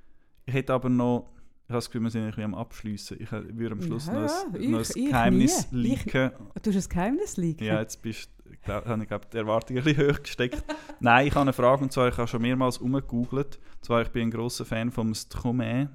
Speaker 2: Ich hätte aber noch, ich habe das Gefühl, wir sind ein bisschen am Abschließen. Ich würde am Schluss
Speaker 1: Ja,
Speaker 2: noch, ein,
Speaker 1: ich-
Speaker 2: noch ein Geheimnis
Speaker 1: nie. Ich-
Speaker 2: leaken.
Speaker 1: Du hast ein Geheimnis liegen?
Speaker 2: Ja, jetzt bist ich glaub, habe ich glaub, die Erwartungen ein bisschen hoch gesteckt. Nein, ich habe eine Frage und zwar, ich habe schon mehrmals umgegoogelt. Und zwar, ich bin ein grosser Fan vom Stromae.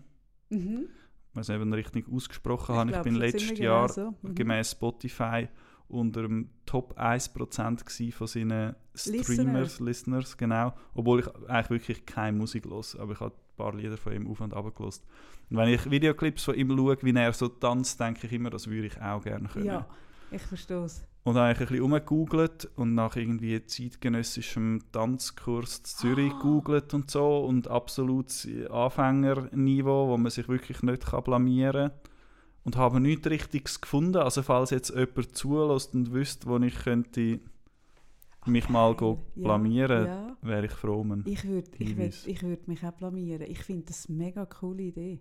Speaker 1: Mhm.
Speaker 2: Ich weiß nicht, ob ich richtig ausgesprochen habe. Ich,
Speaker 1: glaub,
Speaker 2: bin letztes
Speaker 1: ziemlich
Speaker 2: Jahr
Speaker 1: genau so. Mhm.
Speaker 2: gemäß Spotify unter dem Top 1% gsi von seinen. Streamers, Listeners, genau. Obwohl ich eigentlich wirklich keine Musik los, aber ich habe ein paar Lieder von ihm auf und ab gelost. Und wenn ich Videoclips von ihm schaue, wie er so tanzt, denke ich immer, das würde ich auch gerne können.
Speaker 1: Ja, ich verstehe es.
Speaker 2: Und dann habe ich ein bisschen umgegoogelt und nach irgendwie zeitgenössischem Tanzkurs Zürich
Speaker 1: Ah.
Speaker 2: und so und absolutes Anfängerniveau, wo man sich wirklich nicht kann blamieren kann. Und habe nichts Richtiges gefunden. Also falls jetzt jemand zulässt und wüsste, wo ich könnte mich mal go blamieren,
Speaker 1: ja.
Speaker 2: wäre ich froh. um
Speaker 1: Ich würde ich würd, ich würd mich auch blamieren. Ich finde das eine mega coole Idee.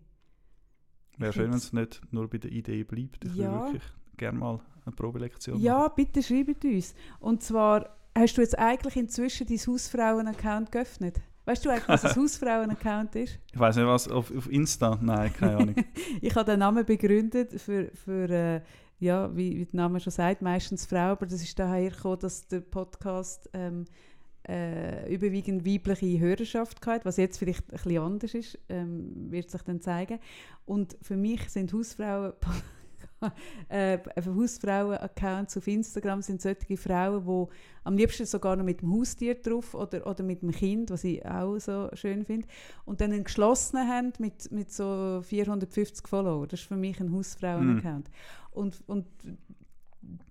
Speaker 2: Wäre schön, wenn es nicht nur bei der Idee bleibt. Ich
Speaker 1: Ja.
Speaker 2: würde wirklich gerne mal eine Probelektion
Speaker 1: Ja,
Speaker 2: machen.
Speaker 1: bitte schreibt uns. Und zwar, hast du jetzt eigentlich inzwischen dein Hausfrauen-Account geöffnet? Weißt du eigentlich, was ein Hausfrauen-Account ist?
Speaker 2: Ich weiß nicht, was auf, auf Insta? Nein, keine Ahnung.
Speaker 1: Ich habe den Namen begründet für, für äh, ja, wie, wie der Name schon sagt, meistens Frau, aber das ist daher gekommen, dass der Podcast ähm, äh, überwiegend weibliche Hörerschaft hat, was jetzt vielleicht ein bisschen anders ist, ähm, wird sich dann zeigen. Und für mich sind Hausfrauen äh, Hausfrauen-Accounts auf Instagram sind solche Frauen, die am liebsten sogar noch mit dem Haustier drauf oder, oder mit dem Kind, was ich auch so schön finde, und dann einen geschlossenen haben mit, mit so 450 Follower. Das ist für mich ein Hausfrauen-Account. Und, und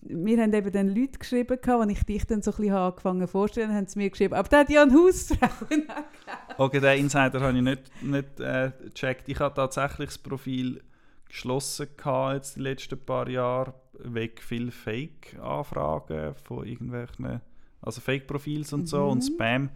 Speaker 1: wir haben eben dann Leute geschrieben, als ich dich dann so ein bisschen angefangen vorzustellen, haben sie mir geschrieben, aber der hat ja einen Hausfrauen-Account.
Speaker 2: Okay, den Insider habe ich nicht, nicht äh, gecheckt. Ich habe tatsächlich das Profil geschlossen gehabt, jetzt die letzten paar Jahre, wegen viel Fake-Anfragen von irgendwelchen, also Fake-Profils und so
Speaker 1: Mhm.
Speaker 2: und Spam.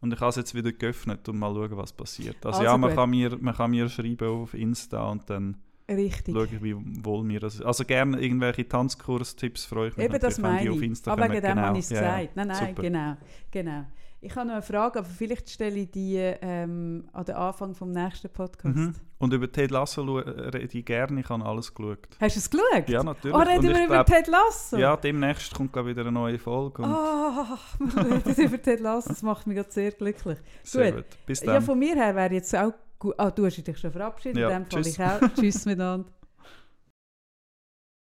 Speaker 2: Und ich habe es jetzt wieder geöffnet und mal schauen, was passiert. Also,
Speaker 1: Also
Speaker 2: ja, man
Speaker 1: gut.
Speaker 2: kann, mir, man kann mir schreiben auf Insta und dann
Speaker 1: Richtig.
Speaker 2: schaue ich, wie wohl mir das ist. Also gerne irgendwelche Tanzkurs-Tipps freue ich mich
Speaker 1: Eben das meine
Speaker 2: die auf
Speaker 1: ich.
Speaker 2: Insta
Speaker 1: Aber
Speaker 2: kommen.
Speaker 1: wegen dem
Speaker 2: Genau,
Speaker 1: habe ich es
Speaker 2: ja.
Speaker 1: gesagt. Nein, nein,
Speaker 2: Super.
Speaker 1: genau, genau. Ich habe noch eine Frage, aber vielleicht stelle ich die ähm, an den Anfang vom nächsten Podcast.
Speaker 2: Mhm. Und über Ted Lasso rede ich gerne, ich habe alles geschaut.
Speaker 1: Hast du es geschaut?
Speaker 2: Ja, natürlich.
Speaker 1: Oh, reden wir über
Speaker 2: glaub-
Speaker 1: Ted Lasso?
Speaker 2: Ja, demnächst kommt glaub ich, wieder eine neue Folge.
Speaker 1: Ah, wir reden über Ted Lasso, das macht mich gerade sehr glücklich.
Speaker 2: sehr
Speaker 1: gut.
Speaker 2: gut. Bis
Speaker 1: Ja,
Speaker 2: dann.
Speaker 1: von mir her wäre jetzt auch gut. Ah, du hast dich schon verabschiedet,
Speaker 2: Ja,
Speaker 1: in dem Fall
Speaker 2: tschüss.
Speaker 1: ich auch. Tschüss miteinander.